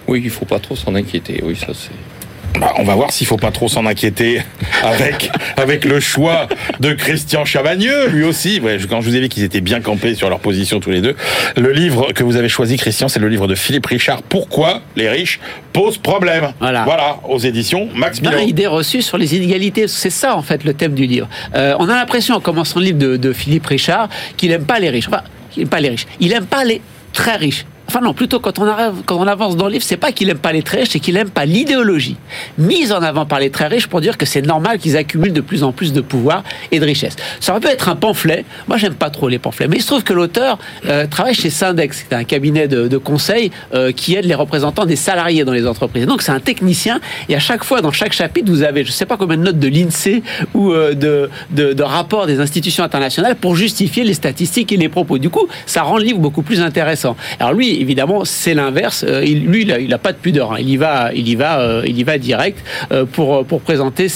Oui, il faut pas trop s'en inquiéter. Oui, ça c'est. Bah, on va voir s'il faut pas trop s'en inquiéter [laughs] avec, avec le choix de Christian Chavagneux, lui aussi. Ouais, quand je vous ai dit qu'ils étaient bien campés sur leur position tous les deux. Le livre que vous avez choisi, Christian, c'est le livre de Philippe Richard. Pourquoi les riches posent problème Voilà. aux éditions Max Milo. Milo. idée reçue sur les inégalités. C'est ça, en fait, le thème du livre. Euh, on a l'impression, en commençant le livre de, de Philippe Richard, qu'il aime pas les riches. Enfin, il aime pas les riches. Il aime pas les très riches. Enfin non, plutôt quand on, avance dans le livre, c'est pas qu'il aime pas les très riches, c'est qu'il aime pas l'idéologie mise en avant par les très riches pour dire que c'est normal qu'ils accumulent de plus en plus de pouvoir et de richesse. Ça aurait pu être un pamphlet. Moi, j'aime pas trop les pamphlets, mais il se trouve que l'auteur euh, travaille chez Syndex, c'est un cabinet de, de conseil euh, qui aide les représentants des salariés dans les entreprises. Donc c'est un technicien et à chaque fois, dans chaque chapitre, vous avez, je sais pas combien de notes de l'INSEE ou euh, de, de, de rapports des institutions internationales pour justifier les statistiques et les propos. Du coup, ça rend le livre beaucoup plus intéressant. Alors lui, évidemment, c'est l'inverse. Euh, lui, il a, il a pas de pudeur. hein. Il y va, il y va, euh, il y va direct euh, pour présenter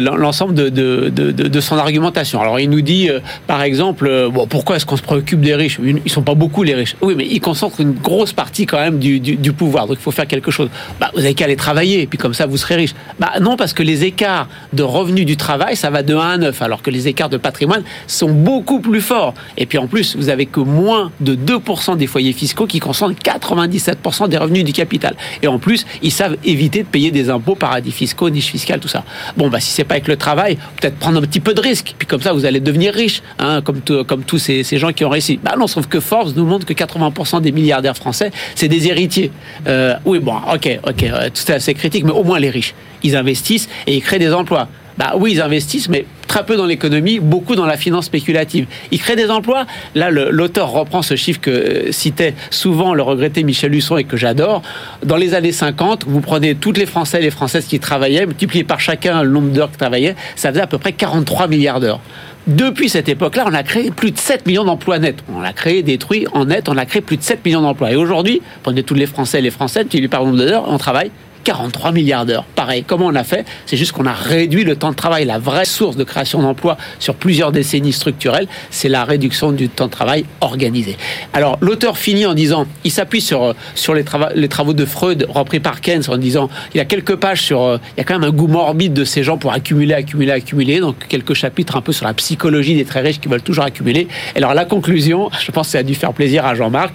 l'ensemble de, son argumentation. Alors il nous dit, par exemple, pourquoi est-ce qu'on se préoccupe des riches? Ils ils sont pas beaucoup les riches. Oui, mais ils concentrent une grosse partie quand même du, pouvoir. Donc il faut faire quelque chose. Bah, vous avez qu'à aller travailler, et puis comme ça vous serez riche. Bah non, parce que les écarts de revenus du travail, ça va de 1 à 9, alors que les écarts de patrimoine sont beaucoup plus forts. Et puis en plus, vous avez que moins de 2% des foyers fiscaux qui concentrent 97% des revenus du capital. Et en plus, ils savent éviter de payer des impôts, paradis fiscaux, niches fiscales, tout ça. Bon, bah si c'est pas avec le travail, peut-être prendre un petit peu de risque. Puis comme ça, vous allez devenir riche, hein, comme, comme tous ces, ces gens qui ont réussi. Bah non, sauf que Forbes nous montre que 80% des milliardaires français, c'est des héritiers. Euh, oui, bon, ok, ok, tout est assez critique, mais au moins les riches, ils investissent et ils créent des emplois. Bah oui, ils investissent, mais très peu dans l'économie, beaucoup dans la finance spéculative. Ils créent des emplois. Là, le- l'auteur reprend ce chiffre que euh, citait souvent le regretté Michel Husson et que j'adore. Dans les années 50, vous prenez toutes les Français et les Françaises qui travaillaient, multipliez par chacun le nombre d'heures qu'ils travaillaient, ça faisait à peu près 43 milliards d'heures. Depuis cette époque-là, on a créé plus de 7 millions d'emplois nets. On a créé, détruit en net, on a créé plus de 7 millions d'emplois. Et aujourd'hui, prenez tous les Français et les Françaises, tu lui parles nombre d'heures, on travaille 43 milliards d'heures. Pareil, comment on a fait? C'est juste qu'on a réduit le temps de travail. La vraie source de création d'emplois sur plusieurs décennies structurelles, c'est la réduction du temps de travail organisé. Alors, l'auteur finit en disant, il s'appuie sur, sur les, travaux, les travaux de Freud repris par Keynes en disant, il y a quelques pages sur, euh, il y a quand même un goût morbide de ces gens pour accumuler, accumuler, accumuler. Donc, quelques chapitres un peu sur la psychologie des très riches qui veulent toujours accumuler. Et alors, la conclusion, [laughs] je pense que ça a dû faire plaisir à Jean-Marc.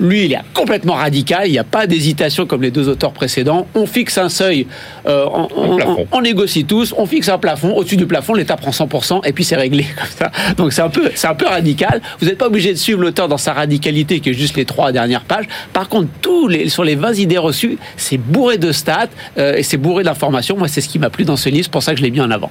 Lui, il est complètement radical. Il n'y a pas d'hésitation comme les deux auteurs précédents. On fixe un seuil, euh, on, on- on négocie tous, on fixe un plafond. Au-dessus du plafond, l'État prend 100% et puis c'est réglé [laughs] comme ça. Donc c'est un peu, c'est un peu radical. Vous n'êtes pas obligé de suivre l'auteur dans sa radicalité, qui est juste les trois dernières pages. Par contre, tous les, sur les 20 idées reçues, c'est bourré de stats euh, et c'est bourré d'informations. Moi, c'est ce qui m'a plu dans ce livre. C'est pour ça que je l'ai mis en avant.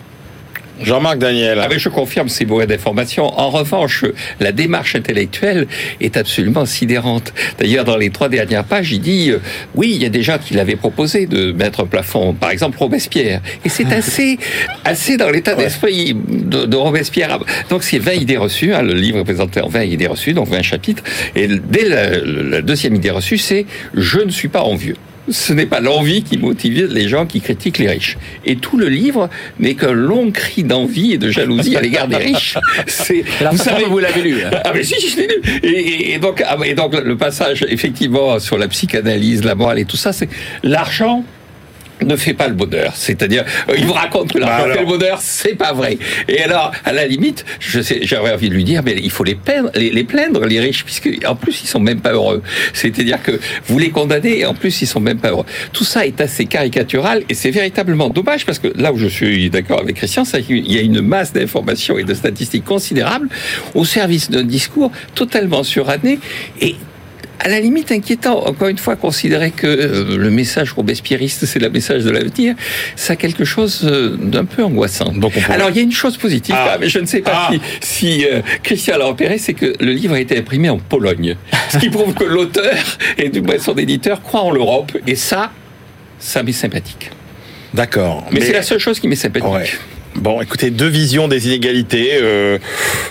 Jean-Marc Daniel. Ah ben, je confirme, c'est bourré d'informations. En revanche, la démarche intellectuelle est absolument sidérante. D'ailleurs, dans les trois dernières pages, il dit euh, oui, il y a des gens qui l'avaient proposé de mettre un plafond, par exemple Robespierre. Et c'est [laughs] assez, assez dans l'état d'esprit de, de Robespierre. Donc, c'est 20 idées reçues. hein, le livre est présenté en 20 idées reçues, donc 20 chapitres. Et dès la, la deuxième idée reçue, c'est je ne suis pas envieux. Ce n'est pas l'envie qui motive les gens qui critiquent les riches. Et tout le livre n'est qu'un long cri d'envie et de jalousie à l'égard des riches. [laughs] C'est, La façon dont vous l'avez lu. hein. ah mais si, je l'ai lu. Et, et- donc, ah, et donc le passage effectivement sur la psychanalyse, la morale et tout ça, c'est l'argent ne fait pas le bonheur. C'est-à-dire, euh, il vous raconte que l'argent Bah alors. fait le bonheur, c'est pas vrai. Et alors, à la limite, je sais, j'aurais envie de lui dire, mais il faut les plaindre, les, les plaindre, les riches, puisque en plus ils sont même pas heureux. C'est-à-dire que vous les condamnez et en plus ils sont même pas heureux. Tout ça est assez caricatural et c'est véritablement dommage parce que là où je suis d'accord avec Christian, c'est qu'il y a une masse d'informations et de statistiques considérables au service d'un discours totalement suranné et à la limite inquiétant. Encore une fois, considérer que euh, le message robespierriste, c'est le message de l'avenir, ça a quelque chose euh, d'un peu angoissant. Donc on Alors, il y a une chose positive, Ah. [laughs] mais je ne sais pas Ah. si, si euh, Christian l'a repéré, c'est que le livre a été imprimé en Pologne. [laughs] Ce qui prouve que l'auteur et du moins son éditeur croient en l'Europe. Et ça, ça m'est sympathique. D'accord. Mais, c'est la seule chose qui m'est sympathique. Ouais. Bon, écoutez, deux visions des inégalités, euh,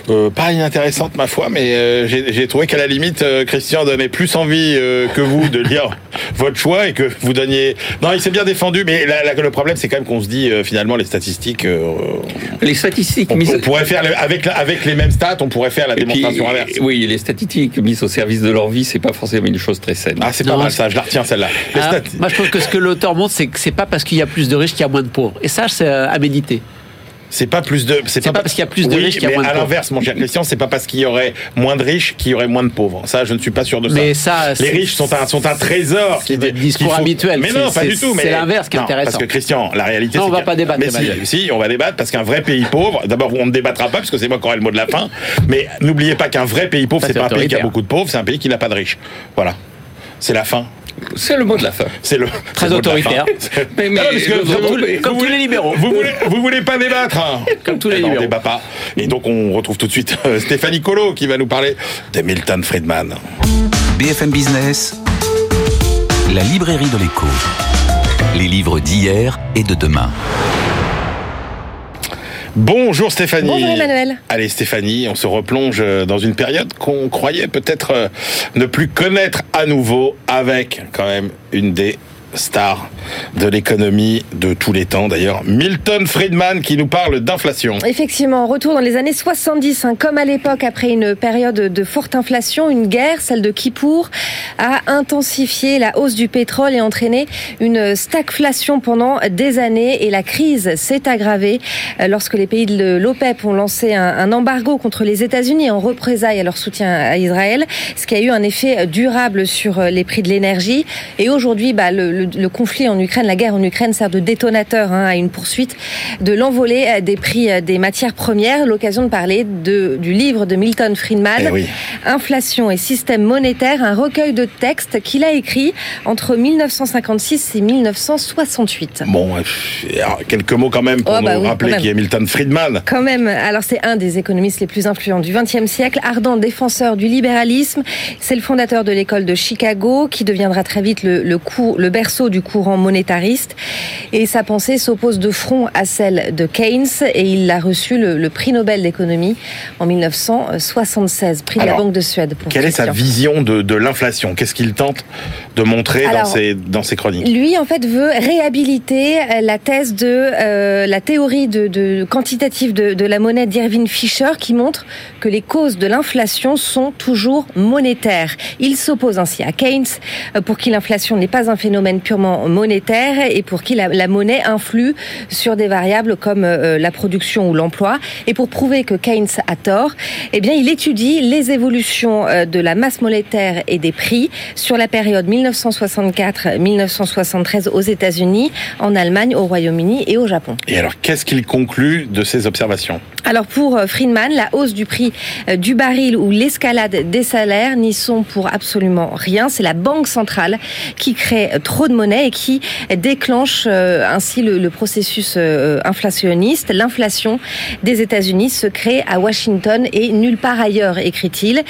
euh, pas inintéressantes ma foi, mais euh, j'ai j'ai trouvé qu'à la limite, euh, Christian donnait plus envie euh, que vous de lire [laughs] votre choix et que vous donniez. Non, il s'est bien défendu, mais la- la- le problème, c'est quand même qu'on se dit euh, finalement les statistiques. euh, Les statistiques on, mises... on pourrait faire le- avec les mêmes stats, on pourrait faire la puis, démonstration inverse. oui, les statistiques mises au service de leur vie, c'est pas forcément une chose très saine. Ah, c'est pas mal ça, je la retiens celle-là. Les Ah, stats- moi, je trouve que ce que l'auteur montre, c'est que c'est pas parce qu'il y a plus de riches qu'il y a moins de pauvres. Et ça, c'est euh, à méditer. C'est pas plus de. C'est pas parce qu'il y a plus de Oui, riches qu'il y a mais moins de à pauvres. l'inverse, mon cher Christian, c'est pas parce qu'il y aurait moins de riches qu'il y aurait moins de pauvres. Ça, je ne suis pas sûr de ça. Mais ça, les riches sont un, sont un trésor. c'est votre discours faut- habituel. Mais non, pas du tout. mais- c'est l'inverse qui est Non, intéressant. Parce que Christian, la réalité, Non, on va pas débattre, Mais si, si, on va débattre parce qu'un vrai pays pauvre. D'abord, on ne débattra pas parce que c'est moi qui aurai le mot de la fin. Mais n'oubliez pas qu'un vrai pays pauvre, c'est pas un pays qui a beaucoup de pauvres, c'est un pays qui n'a pas de riches. Voilà. C'est la fin. C'est le mot de la fin. C'est le Très le autoritaire. Mais, Ah, le- vous- comme tous voulez- les libéraux. Vous voulez, vous voulez pas débattre hein Comme tous les Eh ben, On libéraux. débat pas. Et donc on retrouve tout de suite euh, Stéphanie Colo qui va nous parler de Milton Friedman. BFM Business, la librairie de l'écho. Les livres d'hier et de demain. Bonjour Stéphanie. Bonjour Emmanuel. Allez Stéphanie, on se replonge euh, dans une période qu'on croyait peut-être euh, ne plus connaître à nouveau avec quand même une des stars de l'économie de tous les temps d'ailleurs, Milton Friedman qui nous parle d'inflation. Effectivement, retour dans les années 70, hein, comme à l'époque après une période de forte inflation, une guerre, celle de Kippour, a intensifié la hausse du pétrole et entraîné une stagflation pendant des années et la crise s'est aggravée euh, lorsque les pays de l'OPEP ont lancé un, embargo contre les États-Unis en représailles à leur soutien à Israël, ce qui a eu un effet durable sur euh, les prix de l'énergie. Et aujourd'hui, bah, le- le conflit en Ukraine, la guerre en Ukraine sert de détonateur hein, à une poursuite de l'envolée euh, des prix euh, des matières premières. L'occasion de parler de, du livre de Milton Friedman, Eh oui. Inflation et système monétaire, un recueil de textes qu'il a écrit entre 1956 et 1968. Bon, euh, alors, quelques mots quand même pour Oh, bah nous oui, rappeler qui est Milton Friedman. Quand même, alors c'est un des économistes les plus influents du XXe siècle, ardent défenseur du libéralisme. C'est le fondateur de l'école de Chicago, qui deviendra très vite le, le, cours- le berceau berceau du courant monétariste. Et sa pensée s'oppose de front à celle de Keynes et il a reçu le, le prix Nobel d'économie en 1976, prix de la Alors, Banque de Suède. Pour Quelle est sa Christian. vision de, de l'inflation? Qu'est-ce qu'il tente de montrer dans, Alors, ses, dans ses chroniques? Lui, en fait, veut réhabiliter euh, la thèse de euh, la théorie de, de quantitative de, de la monnaie d'Irving Fisher, qui montre que les causes de l'inflation sont toujours monétaires. Il s'oppose ainsi à Keynes, euh, pour qui l'inflation n'est pas un phénomène purement monétaire et pour qui la, la monnaie influe sur des variables comme euh, la production ou l'emploi. Et pour prouver que Keynes a tort, eh bien, il étudie les évolutions euh, de la masse monétaire et des prix sur la période 1964-1973 aux États-Unis, en Allemagne, au Royaume-Uni et au Japon. Et alors, qu'est-ce qu'il conclut de ces observations? Alors pour euh, Friedman, la hausse du prix du baril ou l'escalade des salaires n'y sont pour absolument rien. C'est la banque centrale qui crée euh, de monnaie et qui déclenche euh, ainsi le, le processus euh, inflationniste. L'inflation des États-Unis se crée à Washington et nulle part ailleurs, écrit-il.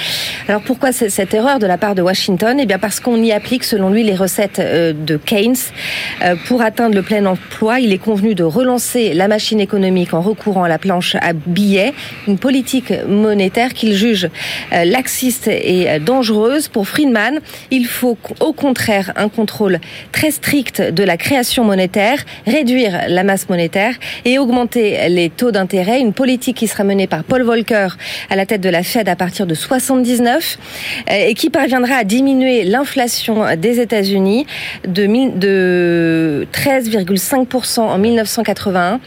Alors pourquoi cette erreur de la part de Washington? Eh bien parce qu'on y applique selon lui les recettes euh, de Keynes. Pour atteindre le plein emploi, il est convenu de relancer la machine économique en recourant à la planche à billets, une politique monétaire qu'il juge laxiste et dangereuse. Pour Friedman, il faut au contraire un contrôle très strict de la création monétaire, réduire la masse monétaire et augmenter les taux d'intérêt, une politique qui sera menée par Paul Volcker à la tête de la Fed à partir de 79 euh, et qui parviendra à diminuer l'inflation des États-Unis de 13,5% en 1981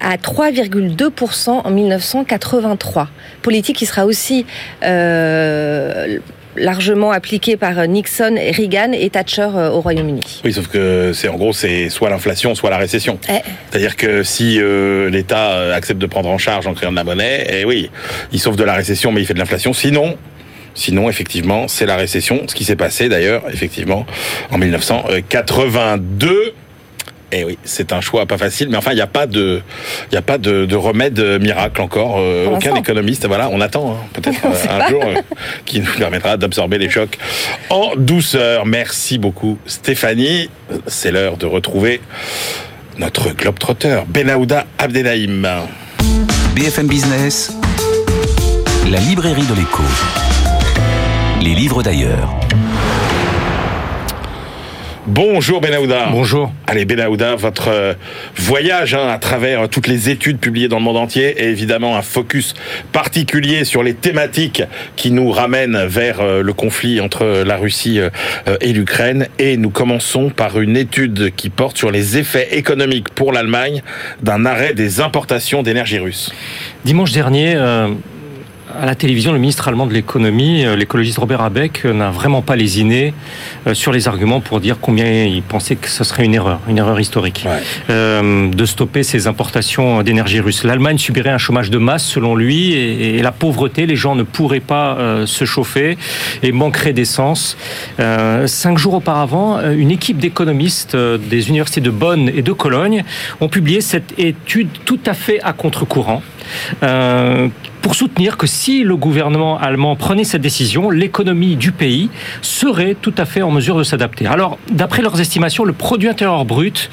à 3,2% en 1983. Politique qui sera aussi euh, largement appliquée par Nixon, Reagan et Thatcher euh, au Royaume-Uni. Oui, sauf que c'est en gros, c'est soit l'inflation, soit la récession. Eh. C'est-à-dire que si euh, l'État euh, accepte de prendre en charge en créant de la monnaie, eh oui, il sauve de la récession, mais il fait de l'inflation. Sinon, sinon, effectivement, c'est la récession. Ce qui s'est passé d'ailleurs, effectivement, en 1982. Et oui, c'est un choix pas facile, mais enfin, il n'y a pas de, il y a pas de, de remède miracle encore. Euh, aucun économiste, voilà, on attend hein, peut-être [laughs] euh, un pas. jour euh, qui nous permettra d'absorber les chocs en douceur. Merci beaucoup, Stéphanie. C'est l'heure de retrouver notre globetrotter, Benahouda Abdelhaim. BFM Business, la librairie de l'écho. Les livres d'ailleurs. Bonjour Benahouda. Bonjour. Allez Benahouda, votre euh, voyage hein, à travers toutes les études publiées dans le monde entier et évidemment un focus particulier sur les thématiques qui nous ramènent vers euh, le conflit entre la Russie euh, euh, et l'Ukraine. Et nous commençons par une étude qui porte sur les effets économiques pour l'Allemagne d'un arrêt des importations d'énergie russe. Dimanche dernier, euh, à la télévision, le ministre allemand de l'économie, euh, l'écologiste Robert Habeck, euh, n'a vraiment pas lésiné euh, sur les arguments pour dire combien il pensait que ce serait une erreur, une erreur historique, Ouais. euh, de stopper ces importations d'énergie russe. L'Allemagne subirait un chômage de masse, selon lui, et, et la pauvreté, les gens ne pourraient pas euh, se chauffer et manqueraient d'essence. Euh, cinq jours auparavant, une équipe d'économistes des universités de Bonn et de Cologne ont publié cette étude tout à fait à contre-courant. Euh, pour soutenir que si le gouvernement allemand prenait cette décision, l'économie du pays serait tout à fait en mesure de s'adapter. Alors, d'après leurs estimations, le produit intérieur brut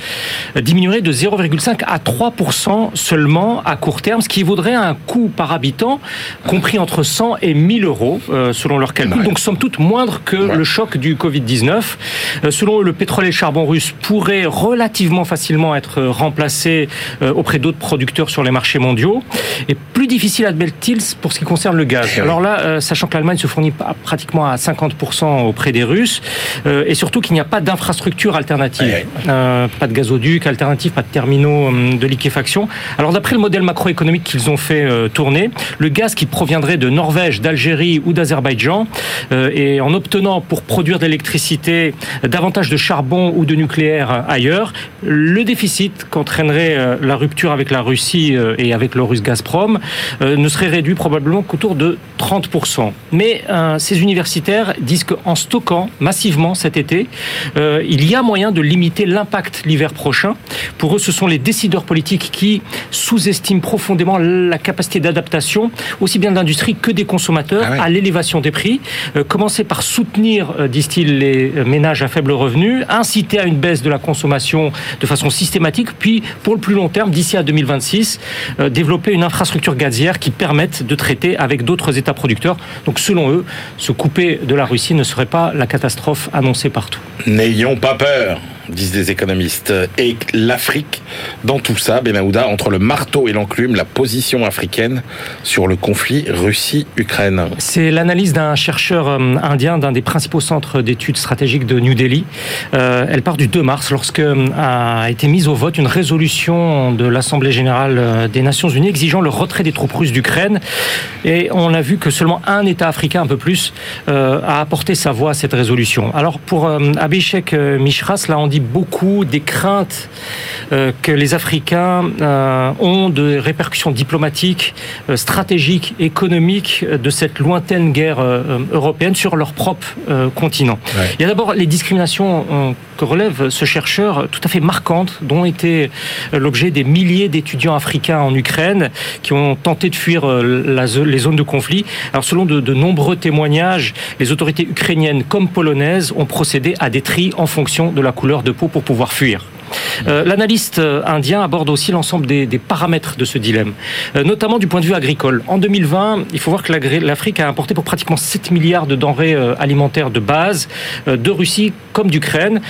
diminuerait de 0,5 à 3% seulement à court terme, ce qui vaudrait un coût par habitant compris entre 100 et 1000 euros, euh, selon leurs calculs. Donc, somme toute, moindre que Ouais. le choc du Covid-19. Euh, selon eux, le pétrole et le charbon russe pourraient relativement facilement être remplacés euh, auprès d'autres producteurs sur les marchés mondiaux. Et plus difficile, admettent-ils, pour ce qui concerne le gaz. Eh. Alors là, euh, sachant que l'Allemagne se fournit pratiquement à 50% auprès des Russes, euh, et surtout qu'il n'y a pas d'infrastructure alternative, Ouais. Euh, pas de gazoduc alternatif, pas de terminaux de liquéfaction. Alors d'après le modèle macroéconomique qu'ils ont fait tourner, le gaz qui proviendrait de Norvège, d'Algérie ou d'Azerbaïdjan, et en obtenant pour produire de l'électricité davantage de charbon ou de nucléaire ailleurs, le déficit qu'entraînerait la rupture avec la Russie et avec le russe Gazprom, ne serait réduit probablement qu'autour de 30%. Mais ces universitaires disent qu'en stockant massivement cet été, il y a moyen de limiter l'impact l'hiver prochain. Pour eux, ce sont les décideurs politiques qui sous-estiment profondément la capacité d'adaptation, aussi bien de l'industrie que des consommateurs, Ah à l'élévation des prix. Euh, commencer par soutenir, euh, disent-ils, les euh, ménages à faible revenu, inciter à une baisse de la consommation de façon systématique, puis pour le plus long terme, d'ici à 2026, euh, développer une infrastructure gazière qui permette de traiter avec d'autres États producteurs. Donc selon eux, se couper de la Russie ne serait pas la catastrophe annoncée partout. N'ayons pas peur, disent des économistes. Et l'Afrique, dans tout ça, Benahouda, entre le marteau et l'enclume, la position africaine sur le conflit Russie-Ukraine. C'est l'analyse d'un chercheur euh, indien d'un des principaux centres d'études stratégiques de New Delhi. Euh, elle part du 2 mars lorsque euh, a été mise au vote une résolution de l'Assemblée générale des Nations unies exigeant le retrait des troupes russes d'Ukraine. Et on a vu que seulement un État africain, un peu plus, a apporté sa voix à cette résolution. Alors pour euh, Abhishek euh, Mishra, cela en dit beaucoup des craintes euh, que les Africains euh, ont de répercussions diplomatiques, euh, stratégiques, économiques de cette lointaine guerre européenne sur leur propre continent. Ouais. Il y a d'abord les discriminations que relève ce chercheur tout à fait marquantes, dont étaient l'objet des milliers d'étudiants africains en Ukraine qui ont tenté de fuir la les zones de conflit. Alors selon de, de nombreux témoignages, les autorités ukrainiennes comme polonaises ont procédé à des tris en fonction de la couleur de peau pour pouvoir fuir. Euh, L'analyste euh, indien aborde aussi l'ensemble des, paramètres de ce dilemme, euh, notamment du point de vue agricole. En 2020, il faut voir que l'Afrique a importé pour pratiquement 7 milliards de denrées alimentaires de base de Russie comme d'Ukraine,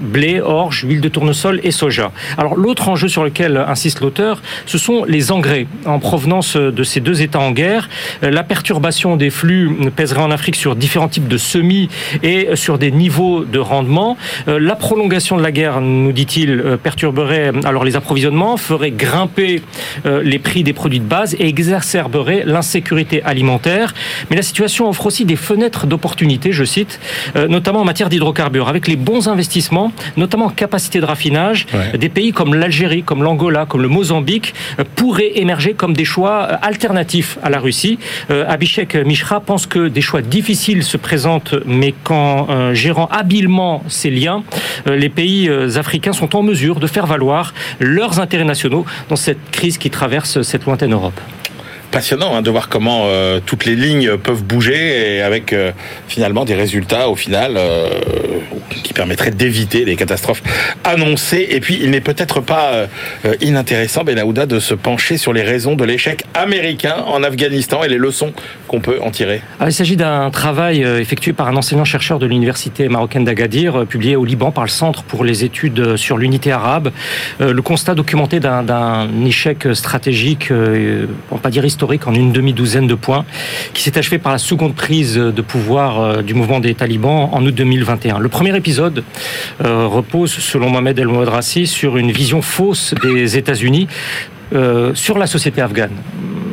blé, orge, huile de tournesol et soja. Alors l'autre enjeu sur lequel insiste l'auteur, ce sont les engrais en provenance de ces deux États en guerre. La perturbation des flux pèserait en Afrique sur différents types de semis et sur des niveaux de rendement. La prolongation de la guerre, nous dit-il, euh, perturberait euh, alors les approvisionnements, ferait grimper euh, les prix des produits de base et exacerberait l'insécurité alimentaire. Mais la situation offre aussi des fenêtres d'opportunité, je cite, notamment en matière d'hydrocarbures. Avec les bons investissements, notamment en capacité de raffinage, Ouais. des pays comme l'Algérie, comme l'Angola, comme le Mozambique pourraient émerger comme des choix alternatifs à la Russie. Abhishek Mishra pense que des choix difficiles se présentent, mais qu'en gérant habilement ces liens, les pays africains sont en mesure de faire valoir leurs intérêts nationaux dans cette crise qui traverse cette lointaine Europe. Passionnant hein, de voir comment euh, toutes les lignes peuvent bouger et avec euh, finalement des résultats au final euh, qui permettraient d'éviter les catastrophes annoncées. Et puis il n'est peut-être pas inintéressant, Benahouda, de se pencher sur les raisons de l'échec américain en Afghanistan et les leçons peut. Alors, il s'agit d'un travail euh, effectué par un enseignant-chercheur de l'université marocaine d'Agadir, euh, publié au Liban par le Centre pour les études euh, sur l'unité arabe. Le constat documenté d'un- échec stratégique, on va pas dire historique, en une demi-douzaine de points, qui s'est achevé par la seconde prise de pouvoir du mouvement des talibans en août 2021. Le premier épisode repose, selon Mohamed El Mouadrassi, sur une vision fausse des États-Unis sur la société afghane.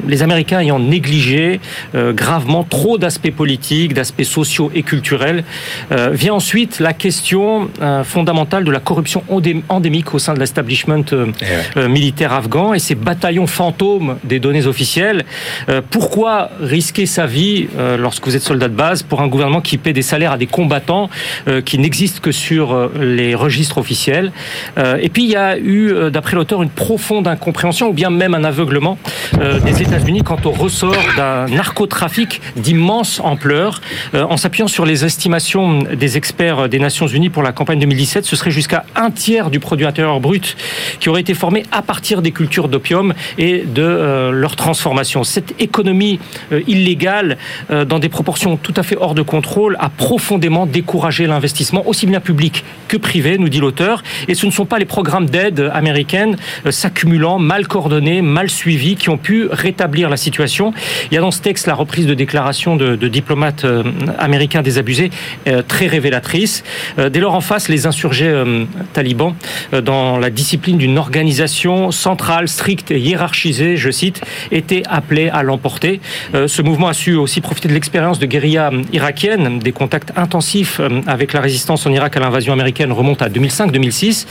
Les Américains ayant négligé euh, gravement trop d'aspects politiques, d'aspects sociaux et culturels, euh, vient ensuite la question euh, fondamentale de la corruption endé- endémique au sein de l'establishment euh, Eh ouais. euh, militaire afghan et ces bataillons fantômes des données officielles. Euh, pourquoi risquer sa vie euh, lorsque vous êtes soldat de base pour un gouvernement qui paie des salaires à des combattants euh, qui n'existent que sur les registres officiels? Euh, Et puis il y a eu, d'après l'auteur, une profonde incompréhension ou bien même un aveuglement euh, des États-Unis quant au ressort d'un narcotrafic d'immense ampleur. Euh, en s'appuyant sur les estimations des experts des Nations Unies pour la campagne 2017, ce serait jusqu'à un tiers du produit intérieur brut qui aurait été formé à partir des cultures d'opium et de euh, leur transformation. Cette économie euh, illégale, dans des proportions tout à fait hors de contrôle, a profondément découragé l'investissement, aussi bien public que privé, nous dit l'auteur. Et ce ne sont pas les programmes d'aide américaines euh, s'accumulant, mal coordonnés, mal suivis, qui ont pu rétablir rétablir la situation. Il y a dans ce texte la reprise de déclarations de, de diplomates euh, américains désabusés euh, très révélatrice. Euh, dès lors en face, les insurgés talibans, dans la discipline d'une organisation centrale, stricte et hiérarchisée, je cite, étaient appelés à l'emporter. Ce mouvement a su aussi profiter de l'expérience de guérilla irakienne, des contacts intensifs avec la résistance en Irak à l'invasion américaine remontent à 2005-2006.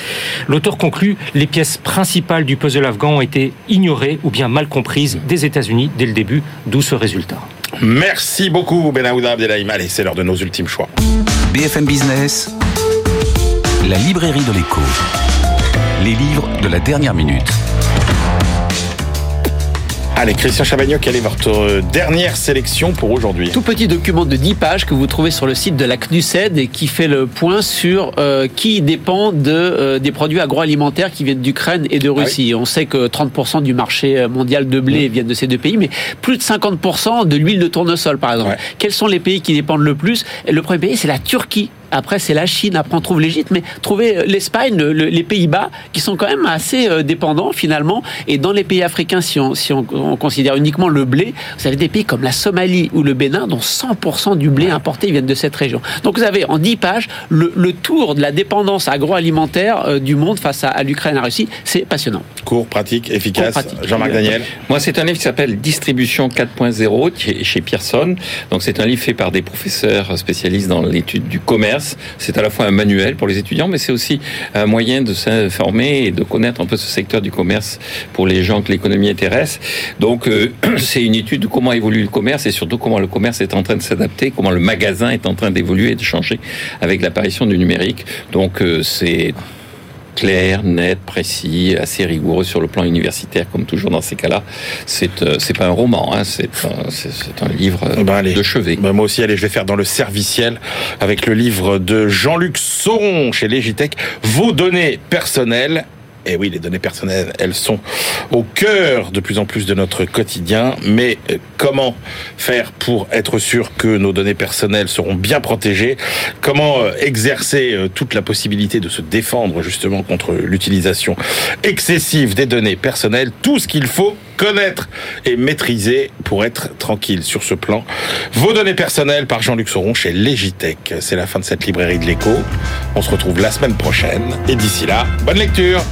L'auteur conclut les pièces principales du puzzle afghan ont été ignorées ou bien mal comprises des États-Unis dès le début, d'où ce résultat. Merci beaucoup, Benaouda Abdelhaim. Allez, c'est l'heure de nos ultimes choix. BFM Business, la librairie de l'écho. Les livres de la dernière minute. Allez, Christian Chabagnoc, quelle est votre euh, dernière sélection pour aujourd'hui? Tout petit document de 10 pages que vous trouvez sur le site de la CNUSED et qui fait le point sur euh, qui dépend de, euh, des produits agroalimentaires qui viennent d'Ukraine et de Russie. On sait que 30% du marché mondial de blé viennent de ces deux pays, mais plus de 50% de l'huile de tournesol, par exemple. Ouais. Quels sont les pays qui dépendent le plus? Le premier pays, c'est la Turquie. Après, c'est la Chine. Après, on trouve l'Égypte. Mais trouvez euh, l'Espagne, le- le- les Pays-Bas, qui sont quand même assez euh, dépendants, finalement. Et dans les pays africains, si on, si on, on considère uniquement le blé, vous avez des pays comme la Somalie ou le Bénin, dont 100% du blé importé viennent de cette région. Donc, vous avez en 10 pages le, le tour de la dépendance agroalimentaire euh, du monde face à, à l'Ukraine et à la Russie. C'est passionnant. Court, pratique, efficace. Jean-Marc Daniel. Moi, c'est un livre qui s'appelle Distribution 4.0 qui est chez Pearson. Donc, c'est un livre fait par des professeurs spécialistes dans l'étude du commerce. C'est à la fois un manuel pour les étudiants, mais c'est aussi un moyen de s'informer et de connaître un peu ce secteur du commerce pour les gens que l'économie intéresse. Donc, euh, [clears throat] c'est une étude de comment évolue le commerce et surtout comment le commerce est en train de s'adapter, comment le magasin est en train d'évoluer et de changer avec l'apparition du numérique. Donc, euh, c'est clair, net, précis, assez rigoureux sur le plan universitaire, comme toujours dans ces cas-là. C'est euh, c'est pas un roman, hein, c'est un, c'est- c'est un livre euh, Ben, allez. de chevet. Ben, moi aussi, allez, je vais faire dans le serviciel avec le livre de Jean-Luc Sauron chez Légitech, Vos données personnelles. Et oui, les données personnelles, elles sont au cœur de plus en plus de notre quotidien. Mais euh, comment faire pour être sûr que nos données personnelles seront bien protégées? Comment euh, exercer euh, toute la possibilité de se défendre justement contre l'utilisation excessive des données personnelles? Tout ce qu'il faut connaître et maîtriser pour être tranquille sur ce plan. Vos données personnelles par Jean-Luc Sauron chez Légitech. C'est la fin de cette librairie de l'écho. On se retrouve la semaine prochaine. Et d'ici là, bonne lecture